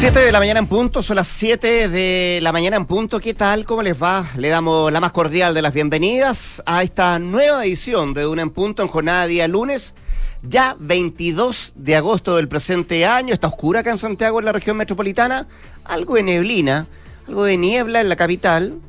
7 de la mañana en punto, son las 7 de la mañana en punto. ¿Qué tal? ¿Cómo les va? Le damos la más cordial de las bienvenidas a esta nueva edición de Una en Punto en jornada día lunes, ya 22 de agosto del presente año. Está oscura acá en Santiago, en la región metropolitana. Algo de neblina, algo de niebla en la capital,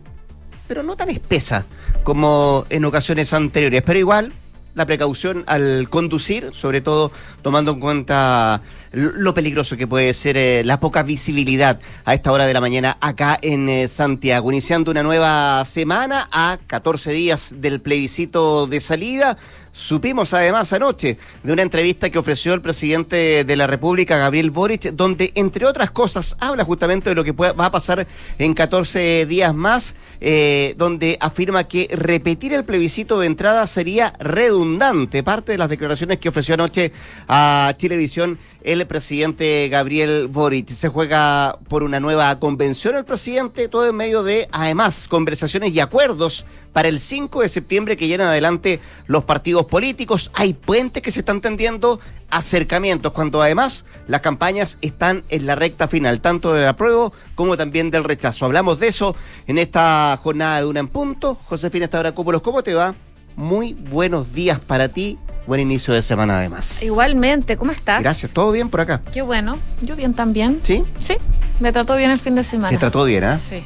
pero no tan espesa como en ocasiones anteriores. Pero igual, la precaución al conducir, sobre todo tomando en cuenta lo peligroso que puede ser eh, la poca visibilidad a esta hora de la mañana acá en eh, Santiago. Iniciando una nueva semana a 14 días del plebiscito de salida. Supimos además anoche de una entrevista que ofreció el presidente de la República, Gabriel Boric, donde, entre otras cosas, habla justamente de lo que va a pasar en 14 días más, eh, donde afirma que repetir el plebiscito de entrada sería redundante. Parte de las declaraciones que ofreció anoche a Chilevisión el presidente Gabriel Boric. Se juega por una nueva convención el presidente, todo en medio de, además, conversaciones y acuerdos para el 5 de septiembre que llenan adelante los partidos políticos. Hay puentes que se están tendiendo, acercamientos, cuando además las campañas están en la recta final, tanto del apruebo como también del rechazo. Hablamos de eso en esta jornada de una en punto. Josefina Estabracópolos, ¿cómo te va? Muy buenos días para ti Buen inicio de semana además. Igualmente, ¿cómo estás? Gracias, ¿todo bien por acá? Qué bueno, yo bien también. ¿Sí? Sí, me trató bien el fin de semana. ¿Te trató bien, ah? Sí,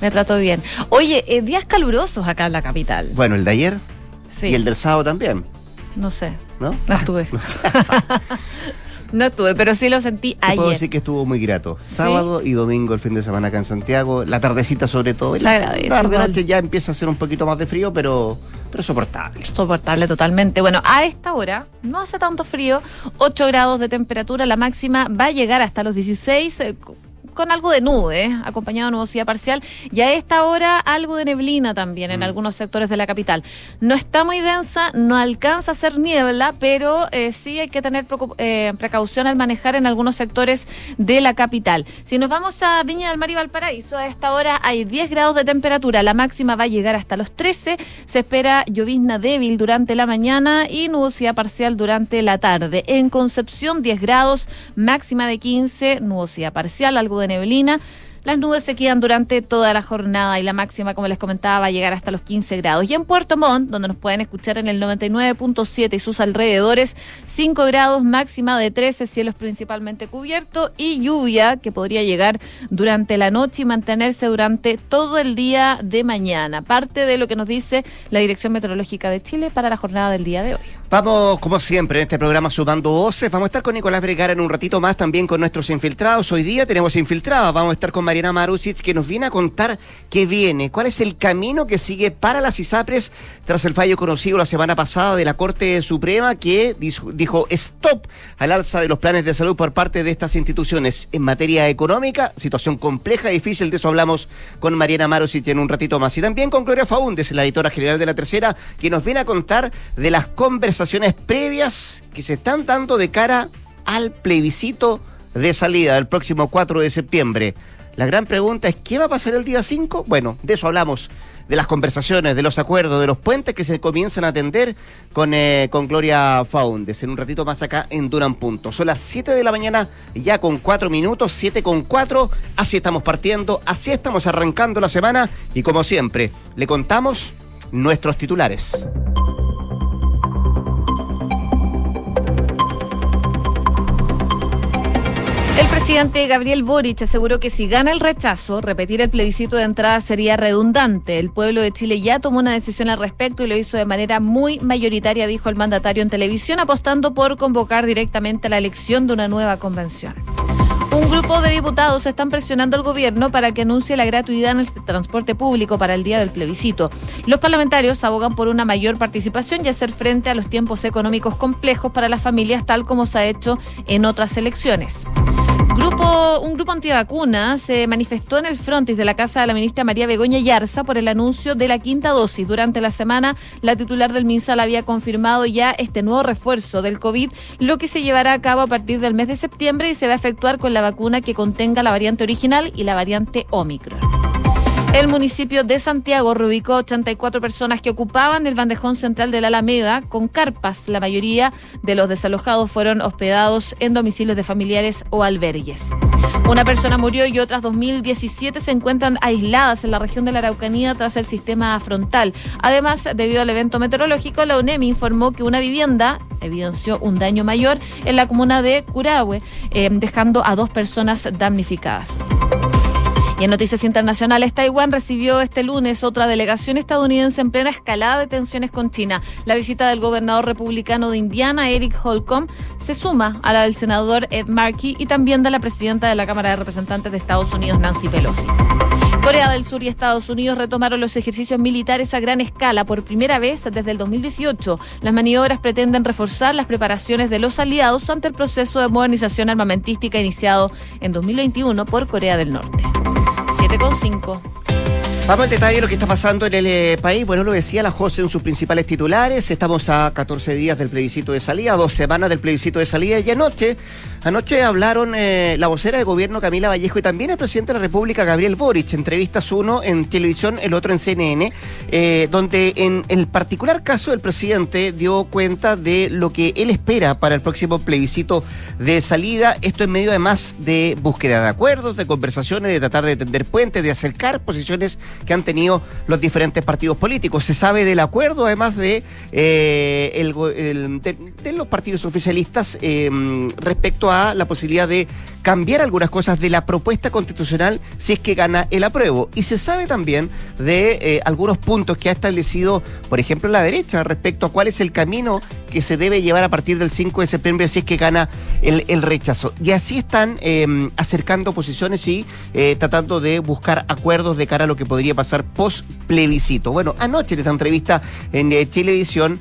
me trató bien. Oye, eh, días calurosos acá en la capital. Bueno, el de ayer sí. y el del sábado también. No sé. ¿No? No estuve. No estuve, pero sí lo sentí ayer. Puedo decir que estuvo muy grato. Sábado y domingo el fin de semana acá en Santiago. La tardecita sobre todo. Se agradece. La tarde noche ya empieza a ser un poquito más de frío, pero, pero soportable. Soportable totalmente. Bueno, a esta hora no hace tanto frío. 8 grados de temperatura. La máxima va a llegar hasta los 16 con algo de nube, acompañado de nubosidad parcial, y a esta hora algo de neblina también en mm. algunos sectores de la capital. No está muy densa, no alcanza a ser niebla, pero eh, sí hay que tener eh, precaución al manejar en algunos sectores de la capital. Si nos vamos a Viña del Mar y Valparaíso, a esta hora hay 10 grados de temperatura, la máxima va a llegar hasta los 13, se espera llovizna débil durante la mañana y nubosidad parcial durante la tarde. En Concepción 10 grados, máxima de 15, nubosidad parcial, algo de neblina. Las nubes se quedan durante toda la jornada y la máxima, como les comentaba, va a llegar hasta los 15 grados. Y en Puerto Montt, donde nos pueden escuchar en el 99.7 y sus alrededores, 5 grados, máxima de 13, cielos principalmente cubiertos y lluvia que podría llegar durante la noche y mantenerse durante todo el día de mañana. Parte de lo que nos dice la Dirección Meteorológica de Chile para la jornada del día de hoy. Vamos, como siempre, en este programa sumando voces. Vamos a estar con Nicolás Vergara en un ratito más, también con nuestros infiltrados. Hoy día tenemos infiltrados. Vamos a estar con Mariana Marusic, que nos viene a contar qué viene, cuál es el camino que sigue para las ISAPRES tras el fallo conocido la semana pasada de la Corte Suprema, que dijo stop al alza de los planes de salud por parte de estas instituciones. En materia económica, situación compleja y difícil. De eso hablamos con Mariana Marusic en un ratito más. Y también con Gloria Faúndez, la editora general de la tercera, que nos viene a contar de las conversaciones conversaciones previas que se están dando de cara al plebiscito de salida del próximo 4 de septiembre. La gran pregunta es, ¿qué va a pasar el día 5? Bueno, de eso hablamos, de las conversaciones, de los acuerdos, de los puentes que se comienzan a atender con, eh, con Gloria Faundes. En un ratito más acá en Duran Punto. Son las 7 de la mañana, ya con 4 minutos, 7 con 4. Así estamos partiendo, así estamos arrancando la semana y como siempre, le contamos nuestros titulares. El presidente Gabriel Boric aseguró que si gana el rechazo, repetir el plebiscito de entrada sería redundante. El pueblo de Chile ya tomó una decisión al respecto y lo hizo de manera muy mayoritaria, dijo el mandatario en televisión, apostando por convocar directamente la elección de una nueva convención. Un grupo de diputados están presionando al gobierno para que anuncie la gratuidad en el transporte público para el día del plebiscito. Los parlamentarios abogan por una mayor participación y hacer frente a los tiempos económicos complejos para las familias, tal como se ha hecho en otras elecciones. Un grupo antivacuna se manifestó en el frontis de la casa de la ministra María Begoña Yarza por el anuncio de la quinta dosis. Durante la semana, la titular del MinSal había confirmado ya este nuevo refuerzo del COVID, lo que se llevará a cabo a partir del mes de septiembre y se va a efectuar con la vacuna que contenga la variante original y la variante Omicron. El municipio de Santiago reubicó 84 personas que ocupaban el bandejón central de la Alameda con carpas. La mayoría de los desalojados fueron hospedados en domicilios de familiares o albergues. Una persona murió y otras 2.017 se encuentran aisladas en la región de la Araucanía tras el sistema frontal. Además, debido al evento meteorológico, la UNEMI informó que una vivienda evidenció un daño mayor en la comuna de Curahue, eh, dejando a dos personas damnificadas. Y en noticias internacionales, Taiwán recibió este lunes otra delegación estadounidense en plena escalada de tensiones con China. La visita del gobernador republicano de Indiana, Eric Holcomb, se suma a la del senador Ed Markey y también de la presidenta de la Cámara de Representantes de Estados Unidos, Nancy Pelosi. Corea del Sur y Estados Unidos retomaron los ejercicios militares a gran escala por primera vez desde el 2018. Las maniobras pretenden reforzar las preparaciones de los aliados ante el proceso de modernización armamentística iniciado en 2021 por Corea del Norte. 7,5. Vamos al detalle de lo que está pasando en el eh, país. Bueno, lo decía la José en sus principales titulares. Estamos a 14 días del plebiscito de salida, dos semanas del plebiscito de salida. Y anoche, anoche hablaron eh, la vocera de gobierno Camila Vallejo y también el presidente de la República, Gabriel Boric. Entrevistas uno en televisión, el otro en CNN, eh, donde en el particular caso el presidente dio cuenta de lo que él espera para el próximo plebiscito de salida. Esto en medio además de búsqueda de acuerdos, de conversaciones, de tratar de tender puentes, de acercar posiciones que han tenido los diferentes partidos políticos. Se sabe del acuerdo, además de, eh, los partidos oficialistas respecto a la posibilidad de cambiar algunas cosas de la propuesta constitucional si es que gana el apruebo. Y se sabe también de eh, algunos puntos que ha establecido, por ejemplo, la derecha respecto a cuál es el camino que se debe llevar a partir del 5 de septiembre si es que gana el, el rechazo. Y así están eh, acercando posiciones y eh, tratando de buscar acuerdos de cara a lo que podría pasar post plebiscito. Bueno, anoche en esta entrevista en eh, Chilevisión,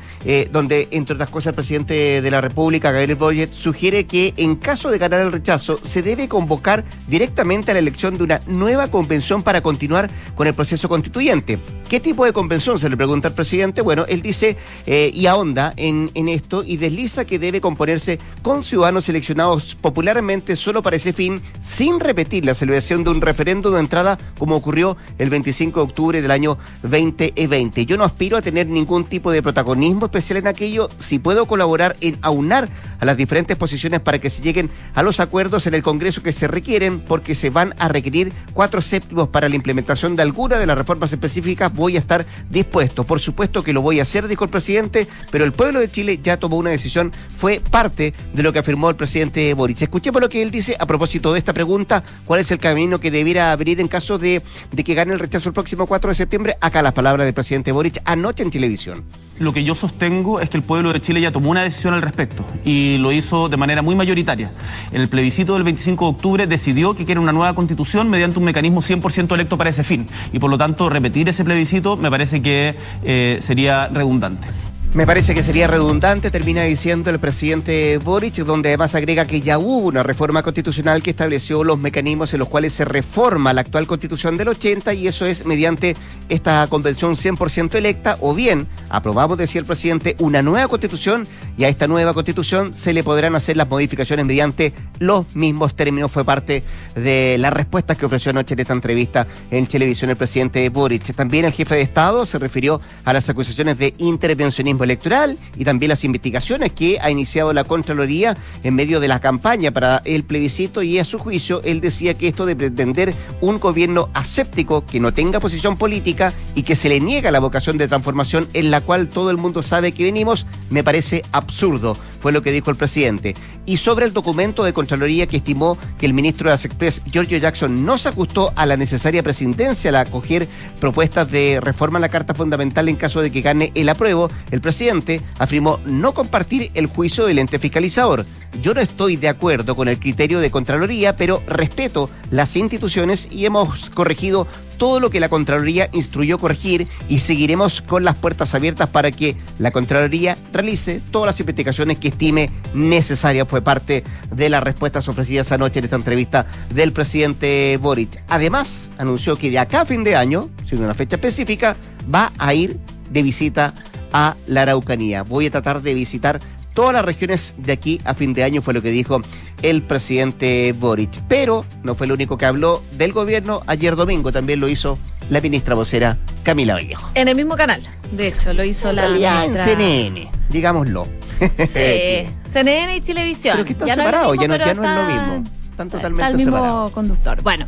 donde entre otras cosas el presidente de la República, Gabriel Boric, sugiere que en caso de ganar el rechazo se debe convocar directamente a la elección de una nueva convención para continuar con el proceso constituyente. ¿Qué tipo de convención? Se le pregunta al presidente. Bueno, él dice y ahonda en, en esto y desliza que debe componerse con ciudadanos seleccionados popularmente solo para ese fin, sin repetir la celebración de un referéndum de entrada como ocurrió el 25 de octubre del año 2020. Yo no aspiro a tener ningún tipo de protagonismo especial en aquello, si puedo colaborar en aunar a las diferentes posiciones para que se lleguen a los acuerdos en el Congreso que se requieren, porque se van a requerir cuatro séptimos para la implementación de alguna de las reformas específicas, voy a estar dispuesto. Por supuesto que lo voy a hacer, dijo el presidente, pero el pueblo de Chile ya tomó una decisión, fue parte de lo que afirmó el presidente Boric. Escuchemos lo que él dice a propósito de esta pregunta, cuál es el camino que debiera abrir en caso de, que gane el rechazo el próximo 4 de septiembre. Acá las palabras del presidente Boric anoche en televisión. Lo que yo sostengo es que el pueblo de Chile ya tomó una decisión al respecto y lo hizo de manera muy mayoritaria. En el plebiscito del 25 de octubre decidió que quiere una nueva constitución mediante un mecanismo 100% electo para ese fin y por lo tanto repetir ese plebiscito me parece que eh, sería redundante. Me parece que sería redundante, termina diciendo el presidente Boric, donde además agrega que ya hubo una reforma constitucional que estableció los mecanismos en los cuales se reforma la actual constitución del 80 y eso es mediante esta convención 100% electa o bien aprobamos, decía el presidente, una nueva constitución y a esta nueva constitución se le podrán hacer las modificaciones mediante los mismos términos. Fue parte de las respuestas que ofreció anoche en esta entrevista en televisión el presidente Boric. También el jefe de Estado se refirió a las acusaciones de intervencionismo electoral y también las investigaciones que ha iniciado la Contraloría en medio de la campaña para el plebiscito y a su juicio él decía que esto de pretender un gobierno aséptico que no tenga posición política y que se le niega la vocación de transformación en la cual todo el mundo sabe que venimos me parece absurdo, fue lo que dijo el presidente. Y sobre el documento de Contraloría que estimó que el ministro de las Express, Giorgio Jackson, no se ajustó a la necesaria presidencia al acoger propuestas de reforma a la Carta Fundamental en caso de que gane el apruebo, el presidente presidente afirmó no compartir el juicio del ente fiscalizador. Yo no estoy de acuerdo con el criterio de Contraloría, pero respeto las instituciones y hemos corregido todo lo que la Contraloría instruyó corregir y seguiremos con las puertas abiertas para que la Contraloría realice todas las investigaciones que estime necesarias. Fue parte de las respuestas ofrecidas anoche en esta entrevista del presidente Boric. Además, anunció que de acá a fin de año, sin una fecha específica, va a ir de visita a la Araucanía. Voy a tratar de visitar todas las regiones de aquí a fin de año, fue lo que dijo el presidente Boric. Pero no fue el único que habló del gobierno ayer domingo, también lo hizo la ministra vocera Camila Vallejo. En el mismo canal, de hecho, lo hizo la realidad, ministra. en CNN, digámoslo. Sí, CNN y Televisión. Pero que están separados, ya no, ya no es lo mismo. Están Está totalmente el mismo separados. conductor. Bueno,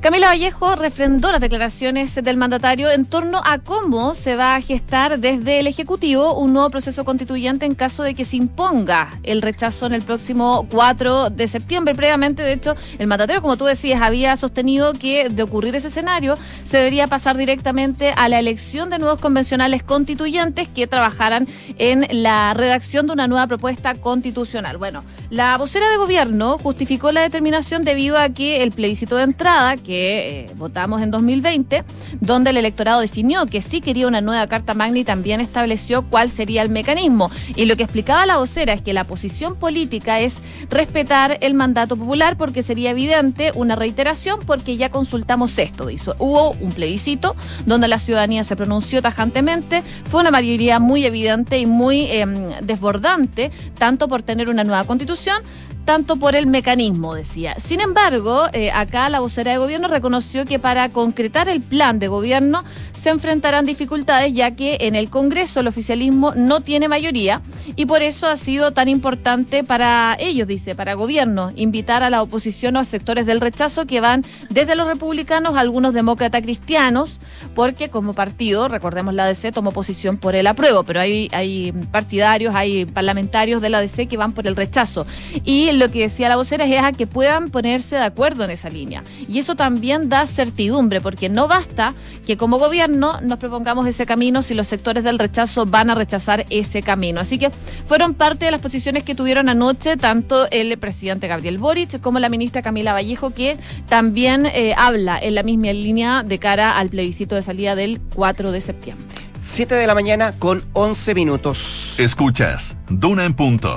Camila Vallejo refrendó las declaraciones del mandatario en torno a cómo se va a gestar desde el Ejecutivo un nuevo proceso constituyente en caso de que se imponga el rechazo en el próximo 4 de septiembre. Previamente, de hecho, el mandatario, como tú decías, había sostenido que de ocurrir ese escenario se debería pasar directamente a la elección de nuevos convencionales constituyentes que trabajaran en la redacción de una nueva propuesta constitucional. Bueno, la vocera de gobierno justificó la determinación debido a que el plebiscito de entrada que eh, votamos en 2020, donde el electorado definió que sí quería una nueva Carta Magna y también estableció cuál sería el mecanismo. Y lo que explicaba la vocera es que la posición política es respetar el mandato popular porque sería evidente una reiteración porque ya consultamos esto. Hubo un plebiscito donde la ciudadanía se pronunció tajantemente, fue una mayoría muy evidente y muy eh, desbordante, tanto por tener una nueva constitución, tanto por el mecanismo, decía. Sin embargo, eh, acá la vocera de gobierno reconoció que para concretar el plan de gobierno se enfrentarán dificultades ya que en el Congreso el oficialismo no tiene mayoría y por eso ha sido tan importante para ellos, dice, para gobierno, invitar a la oposición o a sectores del rechazo que van desde los republicanos a algunos demócratas cristianos, porque como partido, recordemos la DC tomó posición por el apruebo, pero hay, hay partidarios, hay parlamentarios de la DC que van por el rechazo. Y lo que decía la vocera es a que puedan ponerse de acuerdo en esa línea. Y eso también da certidumbre, porque no basta que como gobierno nos propongamos ese camino si los sectores del rechazo van a rechazar ese camino. Así que fueron parte de las posiciones que tuvieron anoche tanto el presidente Gabriel Boric como la ministra Camila Vallejo, que también eh, habla en la misma línea de cara al plebiscito de salida del 4 de septiembre. 7 de la mañana con 11 minutos. Escuchas Duna en punto.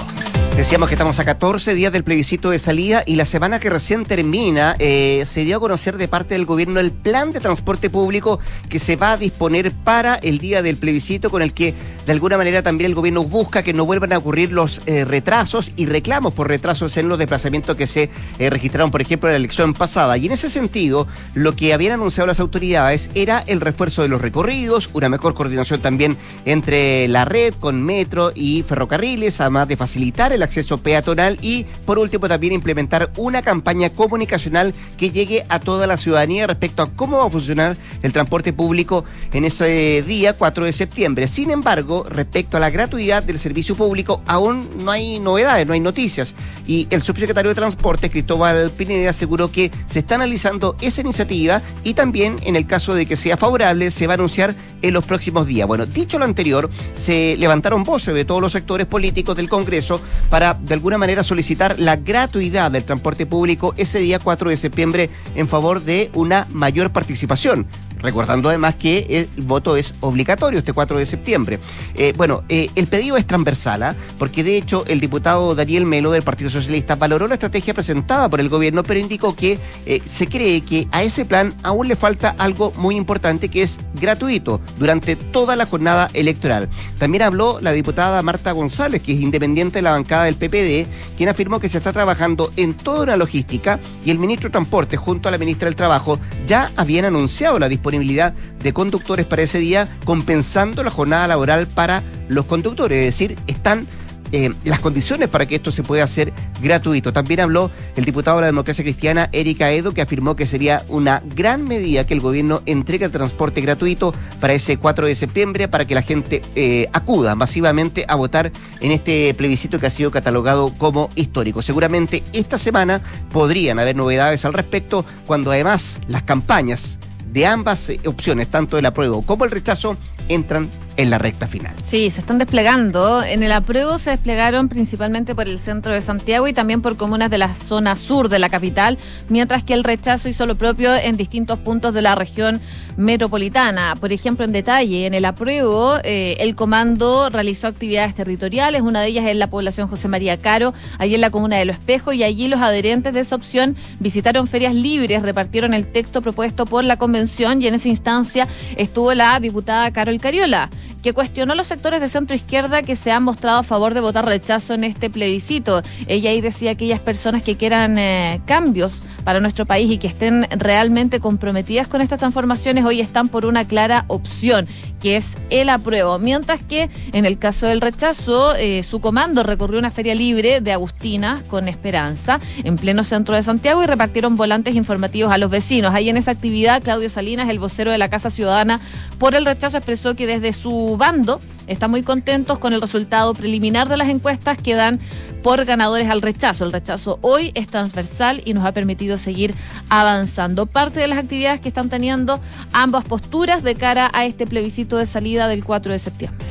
Decíamos que estamos a 14 días del plebiscito de salida y la semana que recién termina eh, se dio a conocer de parte del gobierno el plan de transporte público que se va a disponer para el día del plebiscito con el que de alguna manera también el gobierno busca que no vuelvan a ocurrir los eh, retrasos y reclamos por retrasos en los desplazamientos que se eh, registraron, por ejemplo, en la elección pasada. Y en ese sentido, lo que habían anunciado las autoridades era el refuerzo de los recorridos, una mejor coordinación también entre la red con metro y ferrocarriles, además de facilitar el acceso peatonal y por último también implementar una campaña comunicacional que llegue a toda la ciudadanía respecto a cómo va a funcionar el transporte público en ese día 4 de septiembre. Sin embargo, respecto a la gratuidad del servicio público aún no hay novedades, no hay noticias y el subsecretario de Transporte Cristóbal Pineda aseguró que se está analizando esa iniciativa y también en el caso de que sea favorable se va a anunciar en los próximos días. Bueno, dicho lo anterior, se levantaron voces de todos los sectores políticos del Congreso para de alguna manera solicitar la gratuidad del transporte público ese día 4 de septiembre en favor de una mayor participación. Recordando además que el voto es obligatorio este 4 de septiembre. Eh, bueno, eh, el pedido es transversal, ¿ah? porque de hecho el diputado Daniel Melo del Partido Socialista valoró la estrategia presentada por el gobierno, pero indicó que eh, se cree que a ese plan aún le falta algo muy importante que es gratuito durante toda la jornada electoral. También habló la diputada Marta González, que es independiente de la bancada del PPD, quien afirmó que se está trabajando en toda una logística y el ministro de Transporte junto a la ministra del Trabajo ya habían anunciado la disponibilidad de conductores para ese día, compensando la jornada laboral para los conductores. Es decir, están eh, las condiciones para que esto se pueda hacer gratuito. También habló el diputado de la democracia cristiana, Erika Edo, que afirmó que sería una gran medida que el gobierno entregue el transporte gratuito para ese 4 de septiembre, para que la gente eh, acuda masivamente a votar en este plebiscito que ha sido catalogado como histórico. Seguramente esta semana podrían haber novedades al respecto, cuando además las campañas de ambas eh, opciones, tanto el apruebo como el rechazo, entran en la recta final. Sí, se están desplegando. En el apruebo se desplegaron principalmente por el centro de Santiago y también por comunas de la zona sur de la capital, mientras que el rechazo hizo lo propio en distintos puntos de la región metropolitana. Por ejemplo, en detalle, en el apruebo, eh, el comando realizó actividades territoriales, una de ellas en la población José María Caro, allí en la comuna de Lo Espejo, y allí los adherentes de esa opción visitaron ferias libres, repartieron el texto propuesto por la convención y en esa instancia estuvo la diputada Carol Cariola. Que cuestionó los sectores de centro izquierda que se han mostrado a favor de votar rechazo en este plebiscito. Ella ahí decía aquellas personas que quieran eh, cambios para nuestro país y que estén realmente comprometidas con estas transformaciones hoy están por una clara opción, que es el apruebo. Mientras que en el caso del rechazo, eh, su comando recorrió una feria libre de Agustina con Esperanza en pleno centro de Santiago y repartieron volantes informativos a los vecinos. Ahí en esa actividad, Claudio Salinas, el vocero de la Casa Ciudadana por el rechazo, expresó que desde su bando están muy contentos con el resultado preliminar de las encuestas que dan por ganadores al rechazo. El rechazo hoy es transversal y nos ha permitido seguir avanzando. Parte de las actividades que están teniendo ambas posturas de cara a este plebiscito de salida del 4 de septiembre.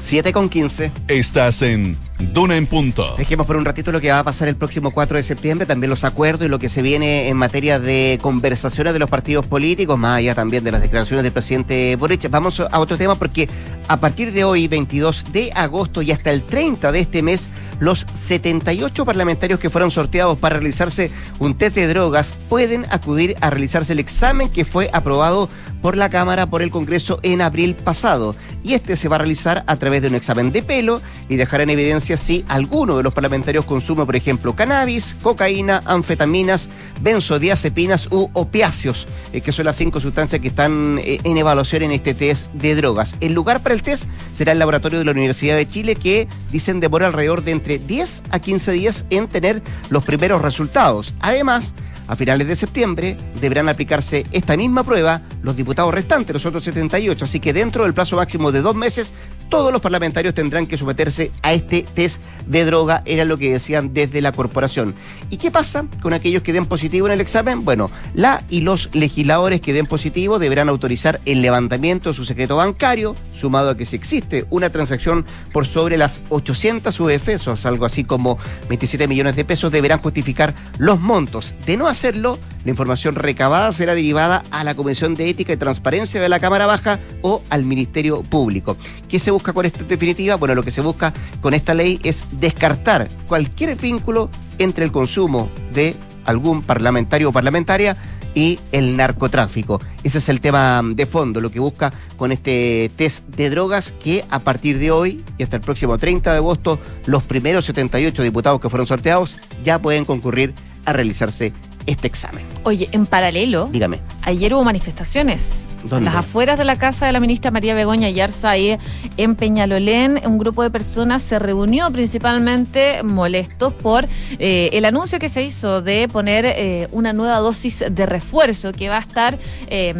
7 con 15. Estás en Duna en Punto. Dejemos por un ratito lo que va a pasar el próximo 4 de septiembre, también los acuerdos y lo que se viene en materia de conversaciones de los partidos políticos, más allá también de las declaraciones del presidente Boric. Vamos a otro tema porque a partir de hoy, 22 de agosto y hasta el 30 de este mes, los 78 parlamentarios que fueron sorteados para realizarse un test de drogas pueden acudir a realizarse el examen que fue aprobado por la Cámara por el Congreso en abril pasado. Y este se va a realizar a través de un examen de pelo y dejar en evidencia si alguno de los parlamentarios consume, por ejemplo, cannabis, cocaína, anfetaminas, benzodiazepinas u opiáceos, eh, que son las cinco sustancias que están eh, en evaluación en este test de drogas. El lugar para el test será el laboratorio de la Universidad de Chile, que dicen demora alrededor de entre 10 a 15 días en tener los primeros resultados. Además, a finales de septiembre deberán aplicarse esta misma prueba los diputados restantes, los otros 78. Así que dentro del plazo máximo de dos meses, todos los parlamentarios tendrán que someterse a este test de droga, era lo que decían desde la corporación. ¿Y qué pasa con aquellos que den positivo en el examen? Bueno, la y los legisladores que den positivo deberán autorizar el levantamiento de su secreto bancario, sumado a que si existe una transacción por sobre las 800 UF, algo así como 27 millones de pesos, deberán justificar los montos. De no hacerlo, la información recabada será derivada a la Comisión de Ética y Transparencia de la Cámara Baja o al Ministerio Público. ¿Qué se busca con esta definitiva? Bueno, lo que se busca con esta ley es descartar cualquier vínculo entre el consumo de algún parlamentario o parlamentaria y el narcotráfico. Ese es el tema de fondo, lo que busca con este test de drogas que a partir de hoy y hasta el próximo 30 de agosto los primeros 78 diputados que fueron sorteados ya pueden concurrir a realizarse este examen. Oye, en paralelo, Dígame. ayer hubo manifestaciones. En las afueras de la casa de la ministra María Begoña Yarza, ahí en Peñalolén, un grupo de personas se reunió principalmente molestos por eh, el anuncio que se hizo de poner eh, una nueva dosis de refuerzo que va a estar... eh,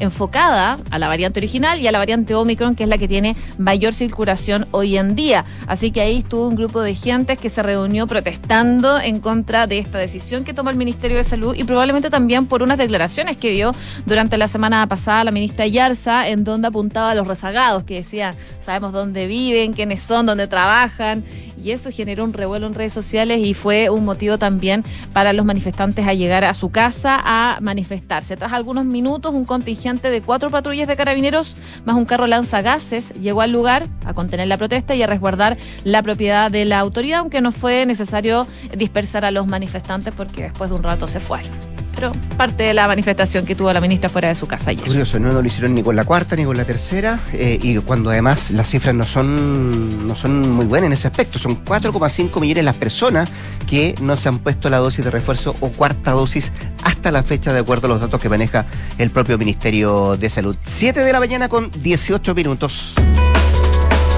enfocada a la variante original y a la variante Omicron, que es la que tiene mayor circulación hoy en día. Así que ahí estuvo un grupo de gentes que se reunió protestando en contra de esta decisión que toma el Ministerio de Salud y probablemente también por unas declaraciones que dio durante la semana pasada la ministra Yarza, en donde apuntaba a los rezagados, que decía, sabemos dónde viven, quiénes son, dónde trabajan. Y eso generó un revuelo en redes sociales y fue un motivo también para los manifestantes a llegar a su casa a manifestarse. Tras algunos minutos, un contingente de cuatro patrullas de carabineros más un carro lanzagases llegó al lugar a contener la protesta y a resguardar la propiedad de la autoridad, aunque no fue necesario dispersar a los manifestantes porque después de un rato se fueron. Pero parte de la manifestación que tuvo la ministra fuera de su casa ayer. Curioso, no, lo hicieron ni con la cuarta ni con la tercera, eh, y cuando además las cifras no son, no son muy buenas en ese aspecto. Son 4,5 millones las personas que no se han puesto la dosis de refuerzo o cuarta dosis hasta la fecha, de acuerdo a los datos que maneja el propio Ministerio de Salud. 7 de la mañana con 18 minutos.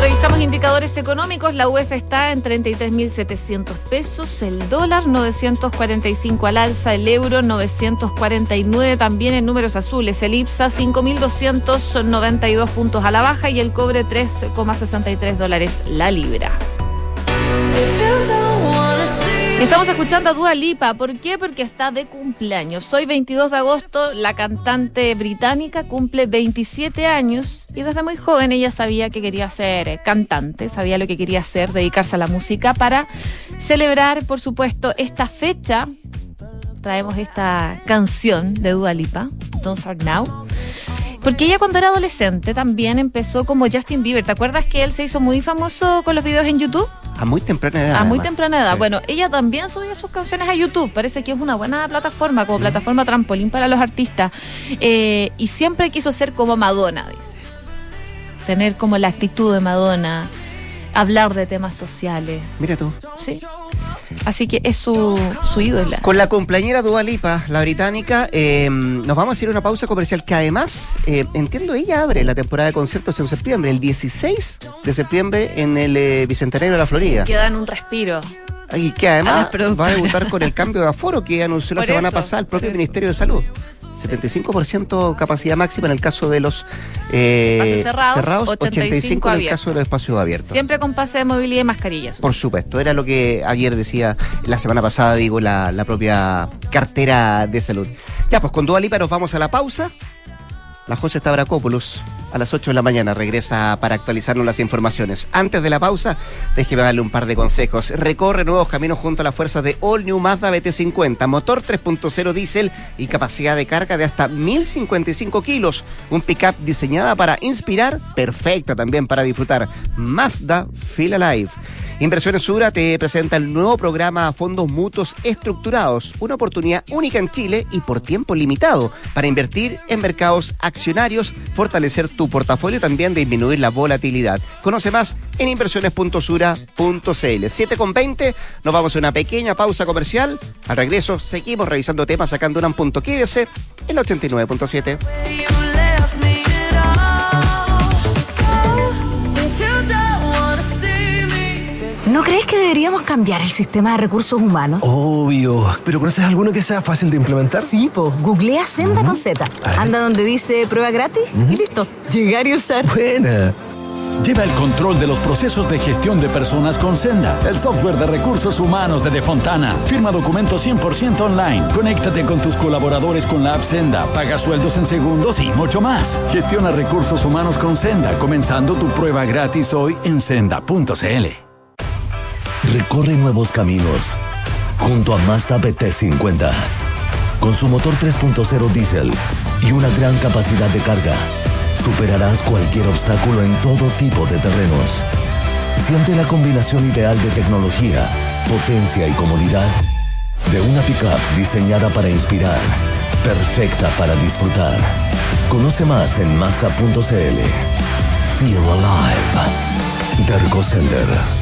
Revisamos indicadores económicos. La UEF está en 33.700 pesos. El dólar 945 al alza. El euro 949 también en números azules. El IPSA 5.292 puntos a la baja y el cobre 3,63 dólares la libra. Estamos escuchando a Dua Lipa. ¿Por qué? Porque está de cumpleaños. Hoy 22 de agosto la cantante británica cumple 27 años y desde muy joven ella sabía que quería ser eh, cantante, sabía lo que quería hacer, dedicarse a la música para celebrar, por supuesto, esta fecha. Traemos esta canción de Dua Lipa, Don't Start Now. Porque ella cuando era adolescente también empezó como Justin Bieber. ¿Te acuerdas que él se hizo muy famoso con los videos en YouTube? A muy temprana edad. A muy temprana edad. Sí. Bueno, ella también subía sus canciones a YouTube. Parece que es una buena plataforma, como plataforma trampolín para los artistas. Eh, y siempre quiso ser como Madonna, dice. Tener como la actitud de Madonna, hablar de temas sociales. Mira tú. Sí. Así que es su, su ídola. Con la compañera Dua Lipa, la británica, eh, nos vamos a ir a una pausa comercial que además, eh, entiendo, ella abre la temporada de conciertos en septiembre, el 16 de septiembre en el eh, Bicentenario de la Florida. Que dan un respiro. Y que además va a debutar con el cambio de aforo que anunció la Por semana eso, pasada el propio. Ministerio de Salud. 75% capacidad máxima en el caso de los eh, Espacios cerrados, 85 en el caso de los espacios abiertos. Siempre con pase de movilidad y mascarillas. Por supuesto, era lo que ayer decía, la semana pasada, digo, la, la propia cartera de salud. Ya, pues con Dua Lipa nos vamos a la pausa. La José Stavrakopoulos a las 8 de la mañana regresa para actualizarnos las informaciones. Antes de la pausa, déjeme darle un par de consejos. Recorre nuevos caminos junto a las fuerzas de All New Mazda BT50, motor 3.0 diésel y capacidad de carga de hasta 1055 kilos. Un pickup diseñada para inspirar, perfecta también para disfrutar. Mazda Feel Alive. Inversiones Sura te presenta el nuevo programa fondos mutuos estructurados, una oportunidad única en Chile y por tiempo limitado para invertir en mercados accionarios, fortalecer tu portafolio y también disminuir la volatilidad. Conoce más en inversiones.sura.cl. 7 con 20, nos vamos a una pequeña pausa comercial. Al regreso seguimos revisando temas sacando un punto. Quédese en la 89.7. ¿No crees que deberíamos cambiar el sistema de recursos humanos? Obvio. ¿Pero conoces alguno que sea fácil de implementar? Sí, po. Googlea Senda con Z. Anda donde dice prueba gratis y listo. Llegar y usar. Buena. Lleva el control de los procesos de gestión de personas con Senda, el software de recursos humanos de Defontana. Firma documentos 100% online. Conéctate con tus colaboradores con la app Senda, paga sueldos en segundos y mucho más. Gestiona recursos humanos con Senda, comenzando tu prueba gratis hoy en senda.cl. Recorre nuevos caminos junto a Mazda BT50. Con su motor 3.0 diésel y una gran capacidad de carga, superarás cualquier obstáculo en todo tipo de terrenos. Siente la combinación ideal de tecnología, potencia y comodidad de una pickup diseñada para inspirar, perfecta para disfrutar. Conoce más en Mazda.cl. Feel alive. Derco Center.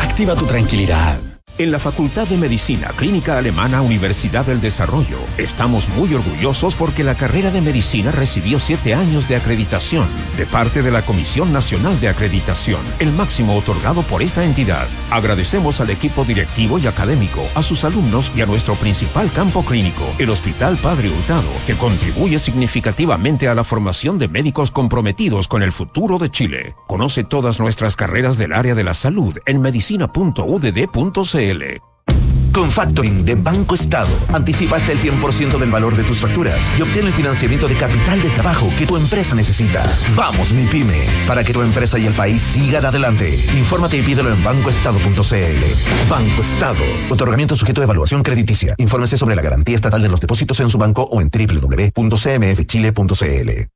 Activa tu tranquilidad. En la Facultad de Medicina Clínica Alemana Universidad del Desarrollo estamos muy orgullosos porque la carrera de medicina recibió siete años de acreditación de parte de la Comisión Nacional de Acreditación, el máximo otorgado por esta entidad. Agradecemos al equipo directivo y académico, a sus alumnos y a nuestro principal campo clínico, el Hospital Padre Hurtado, que contribuye significativamente a la formación de médicos comprometidos con el futuro de Chile. Conoce todas nuestras carreras del área de la salud en medicina.udd.cl. Con Factoring de Banco Estado, anticipa hasta el 100% del valor de tus facturas y obtén el financiamiento de capital de trabajo que tu empresa necesita. Vamos, mi pyme, para que tu empresa y el país sigan adelante. Infórmate y pídelo en bancoestado.cl. Banco Estado. Otorgamiento sujeto a evaluación crediticia. Infórmese sobre la garantía estatal de los depósitos en su banco o en www.cmfchile.cl.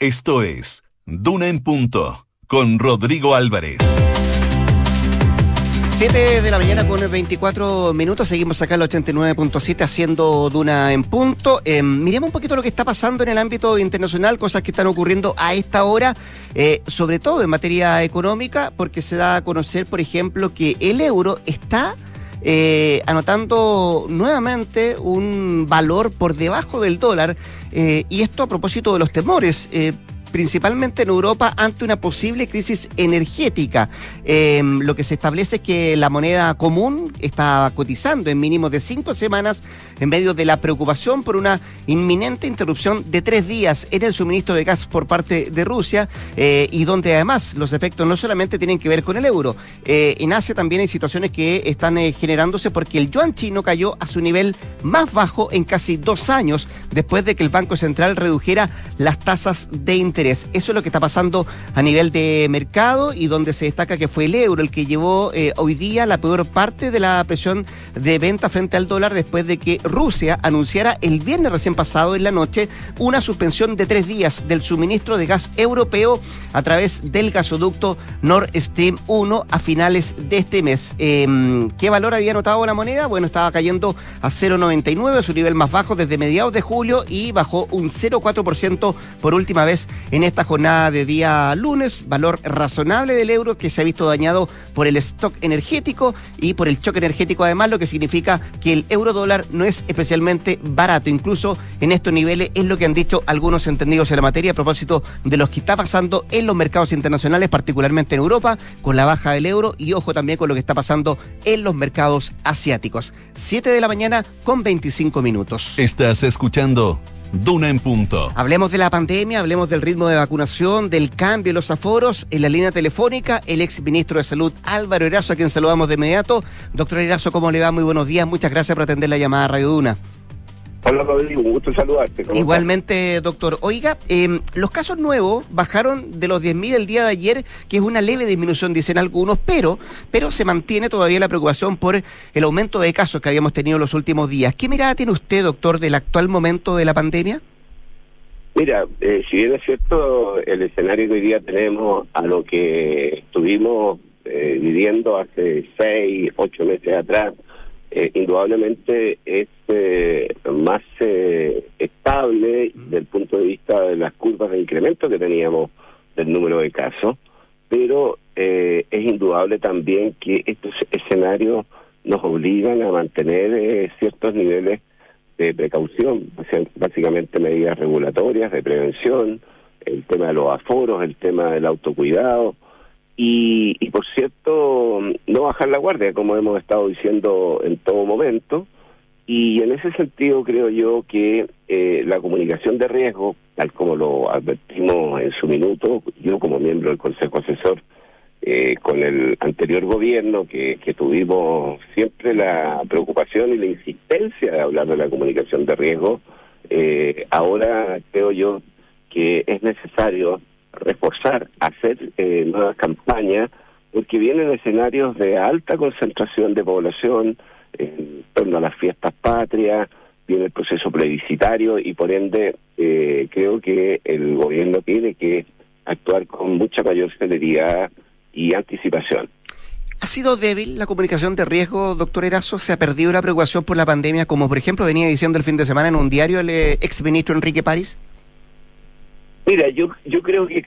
Esto es Duna en Punto con Rodrigo Álvarez. 7 de la mañana con 24 minutos, seguimos acá en el 89.7 haciendo Duna en punto. Eh, miremos un poquito lo que está pasando en el ámbito internacional, cosas que están ocurriendo a esta hora, eh, sobre todo en materia económica, porque se da a conocer, por ejemplo, que el euro está eh, anotando nuevamente un valor por debajo del dólar, eh, y esto a propósito de los temores. Eh, principalmente en Europa, ante una posible crisis energética. Eh, lo que se establece es que la moneda común está cotizando en mínimos de cinco semanas en medio de la preocupación por una inminente interrupción de tres días en el suministro de gas por parte de Rusia eh, y donde además los efectos no solamente tienen que ver con el euro. Eh, en Asia también hay situaciones que están eh, generándose porque el yuan chino cayó a su nivel más bajo en casi dos años después de que el Banco Central redujera las tasas de interés. Eso es lo que está pasando a nivel de mercado y donde se destaca que fue el euro el que llevó eh, hoy día la peor parte de la presión de venta frente al dólar después de que Rusia anunciara el viernes recién pasado en la noche una suspensión de tres días del suministro de gas europeo a través del gasoducto Nord Stream 1 a finales de este mes. Eh, ¿Qué valor había notado la moneda? Bueno, estaba cayendo a 0,99, su nivel más bajo desde mediados de julio y bajó un 0,4% por última vez en esta jornada de día lunes. Valor razonable del euro que se ha visto dañado por el stock energético y por el choque energético además, lo que significa que el euro dólar no es especialmente barato. Incluso en estos niveles es lo que han dicho algunos entendidos en la materia a propósito de lo que está pasando en los mercados internacionales, particularmente en Europa, con la baja del euro y ojo también con lo que está pasando en los mercados asiáticos. 7 de la mañana con 25 minutos. Estás escuchando Duna en punto. Hablemos de la pandemia, hablemos del ritmo de vacunación, del cambio en los aforos. En la línea telefónica, el ex ministro de Salud Álvaro Erazo, a quien saludamos de inmediato. Doctor Erazo, ¿cómo le va? Muy buenos días. Muchas gracias por atender la llamada a Radio Duna. Hola Rodrigo, un gusto saludarte. ¿Cómo Igualmente, doctor. Oiga, eh, los casos nuevos bajaron de los 10.000 el día de ayer, que es una leve disminución, dicen algunos, pero, pero se mantiene todavía la preocupación por el aumento de casos que habíamos tenido en los últimos días. ¿Qué mirada tiene usted, doctor, del actual momento de la pandemia? Mira, eh, si bien es cierto el escenario que hoy día tenemos a lo que estuvimos eh, viviendo hace seis, ocho meses atrás, eh, indudablemente es eh, más eh, estable desde el punto de vista de las curvas de incremento que teníamos del número de casos, pero eh, es indudable también que estos escenarios nos obligan a mantener eh, ciertos niveles de precaución, básicamente medidas regulatorias de prevención, el tema de los aforos, el tema del autocuidado, y, y, por cierto, no bajar la guardia, como hemos estado diciendo en todo momento. Y en ese sentido creo yo que eh, la comunicación de riesgo, tal como lo advertimos en su minuto, yo como miembro del Consejo Asesor, eh, con el anterior gobierno, que, que tuvimos siempre la preocupación y la insistencia de hablar de la comunicación de riesgo, eh, ahora creo yo que es necesario reforzar, hacer eh, nuevas campañas, porque vienen escenarios de alta concentración de población en torno a las fiestas patrias, viene el proceso plebiscitario y por ende eh, creo que el gobierno tiene que actuar con mucha mayor celeridad y anticipación. ¿Ha sido débil la comunicación de riesgo, doctor Erazo? ¿Se ha perdido la preocupación por la pandemia, como por ejemplo venía diciendo el fin de semana en un diario el eh, exministro Enrique París? Mira, yo, yo creo que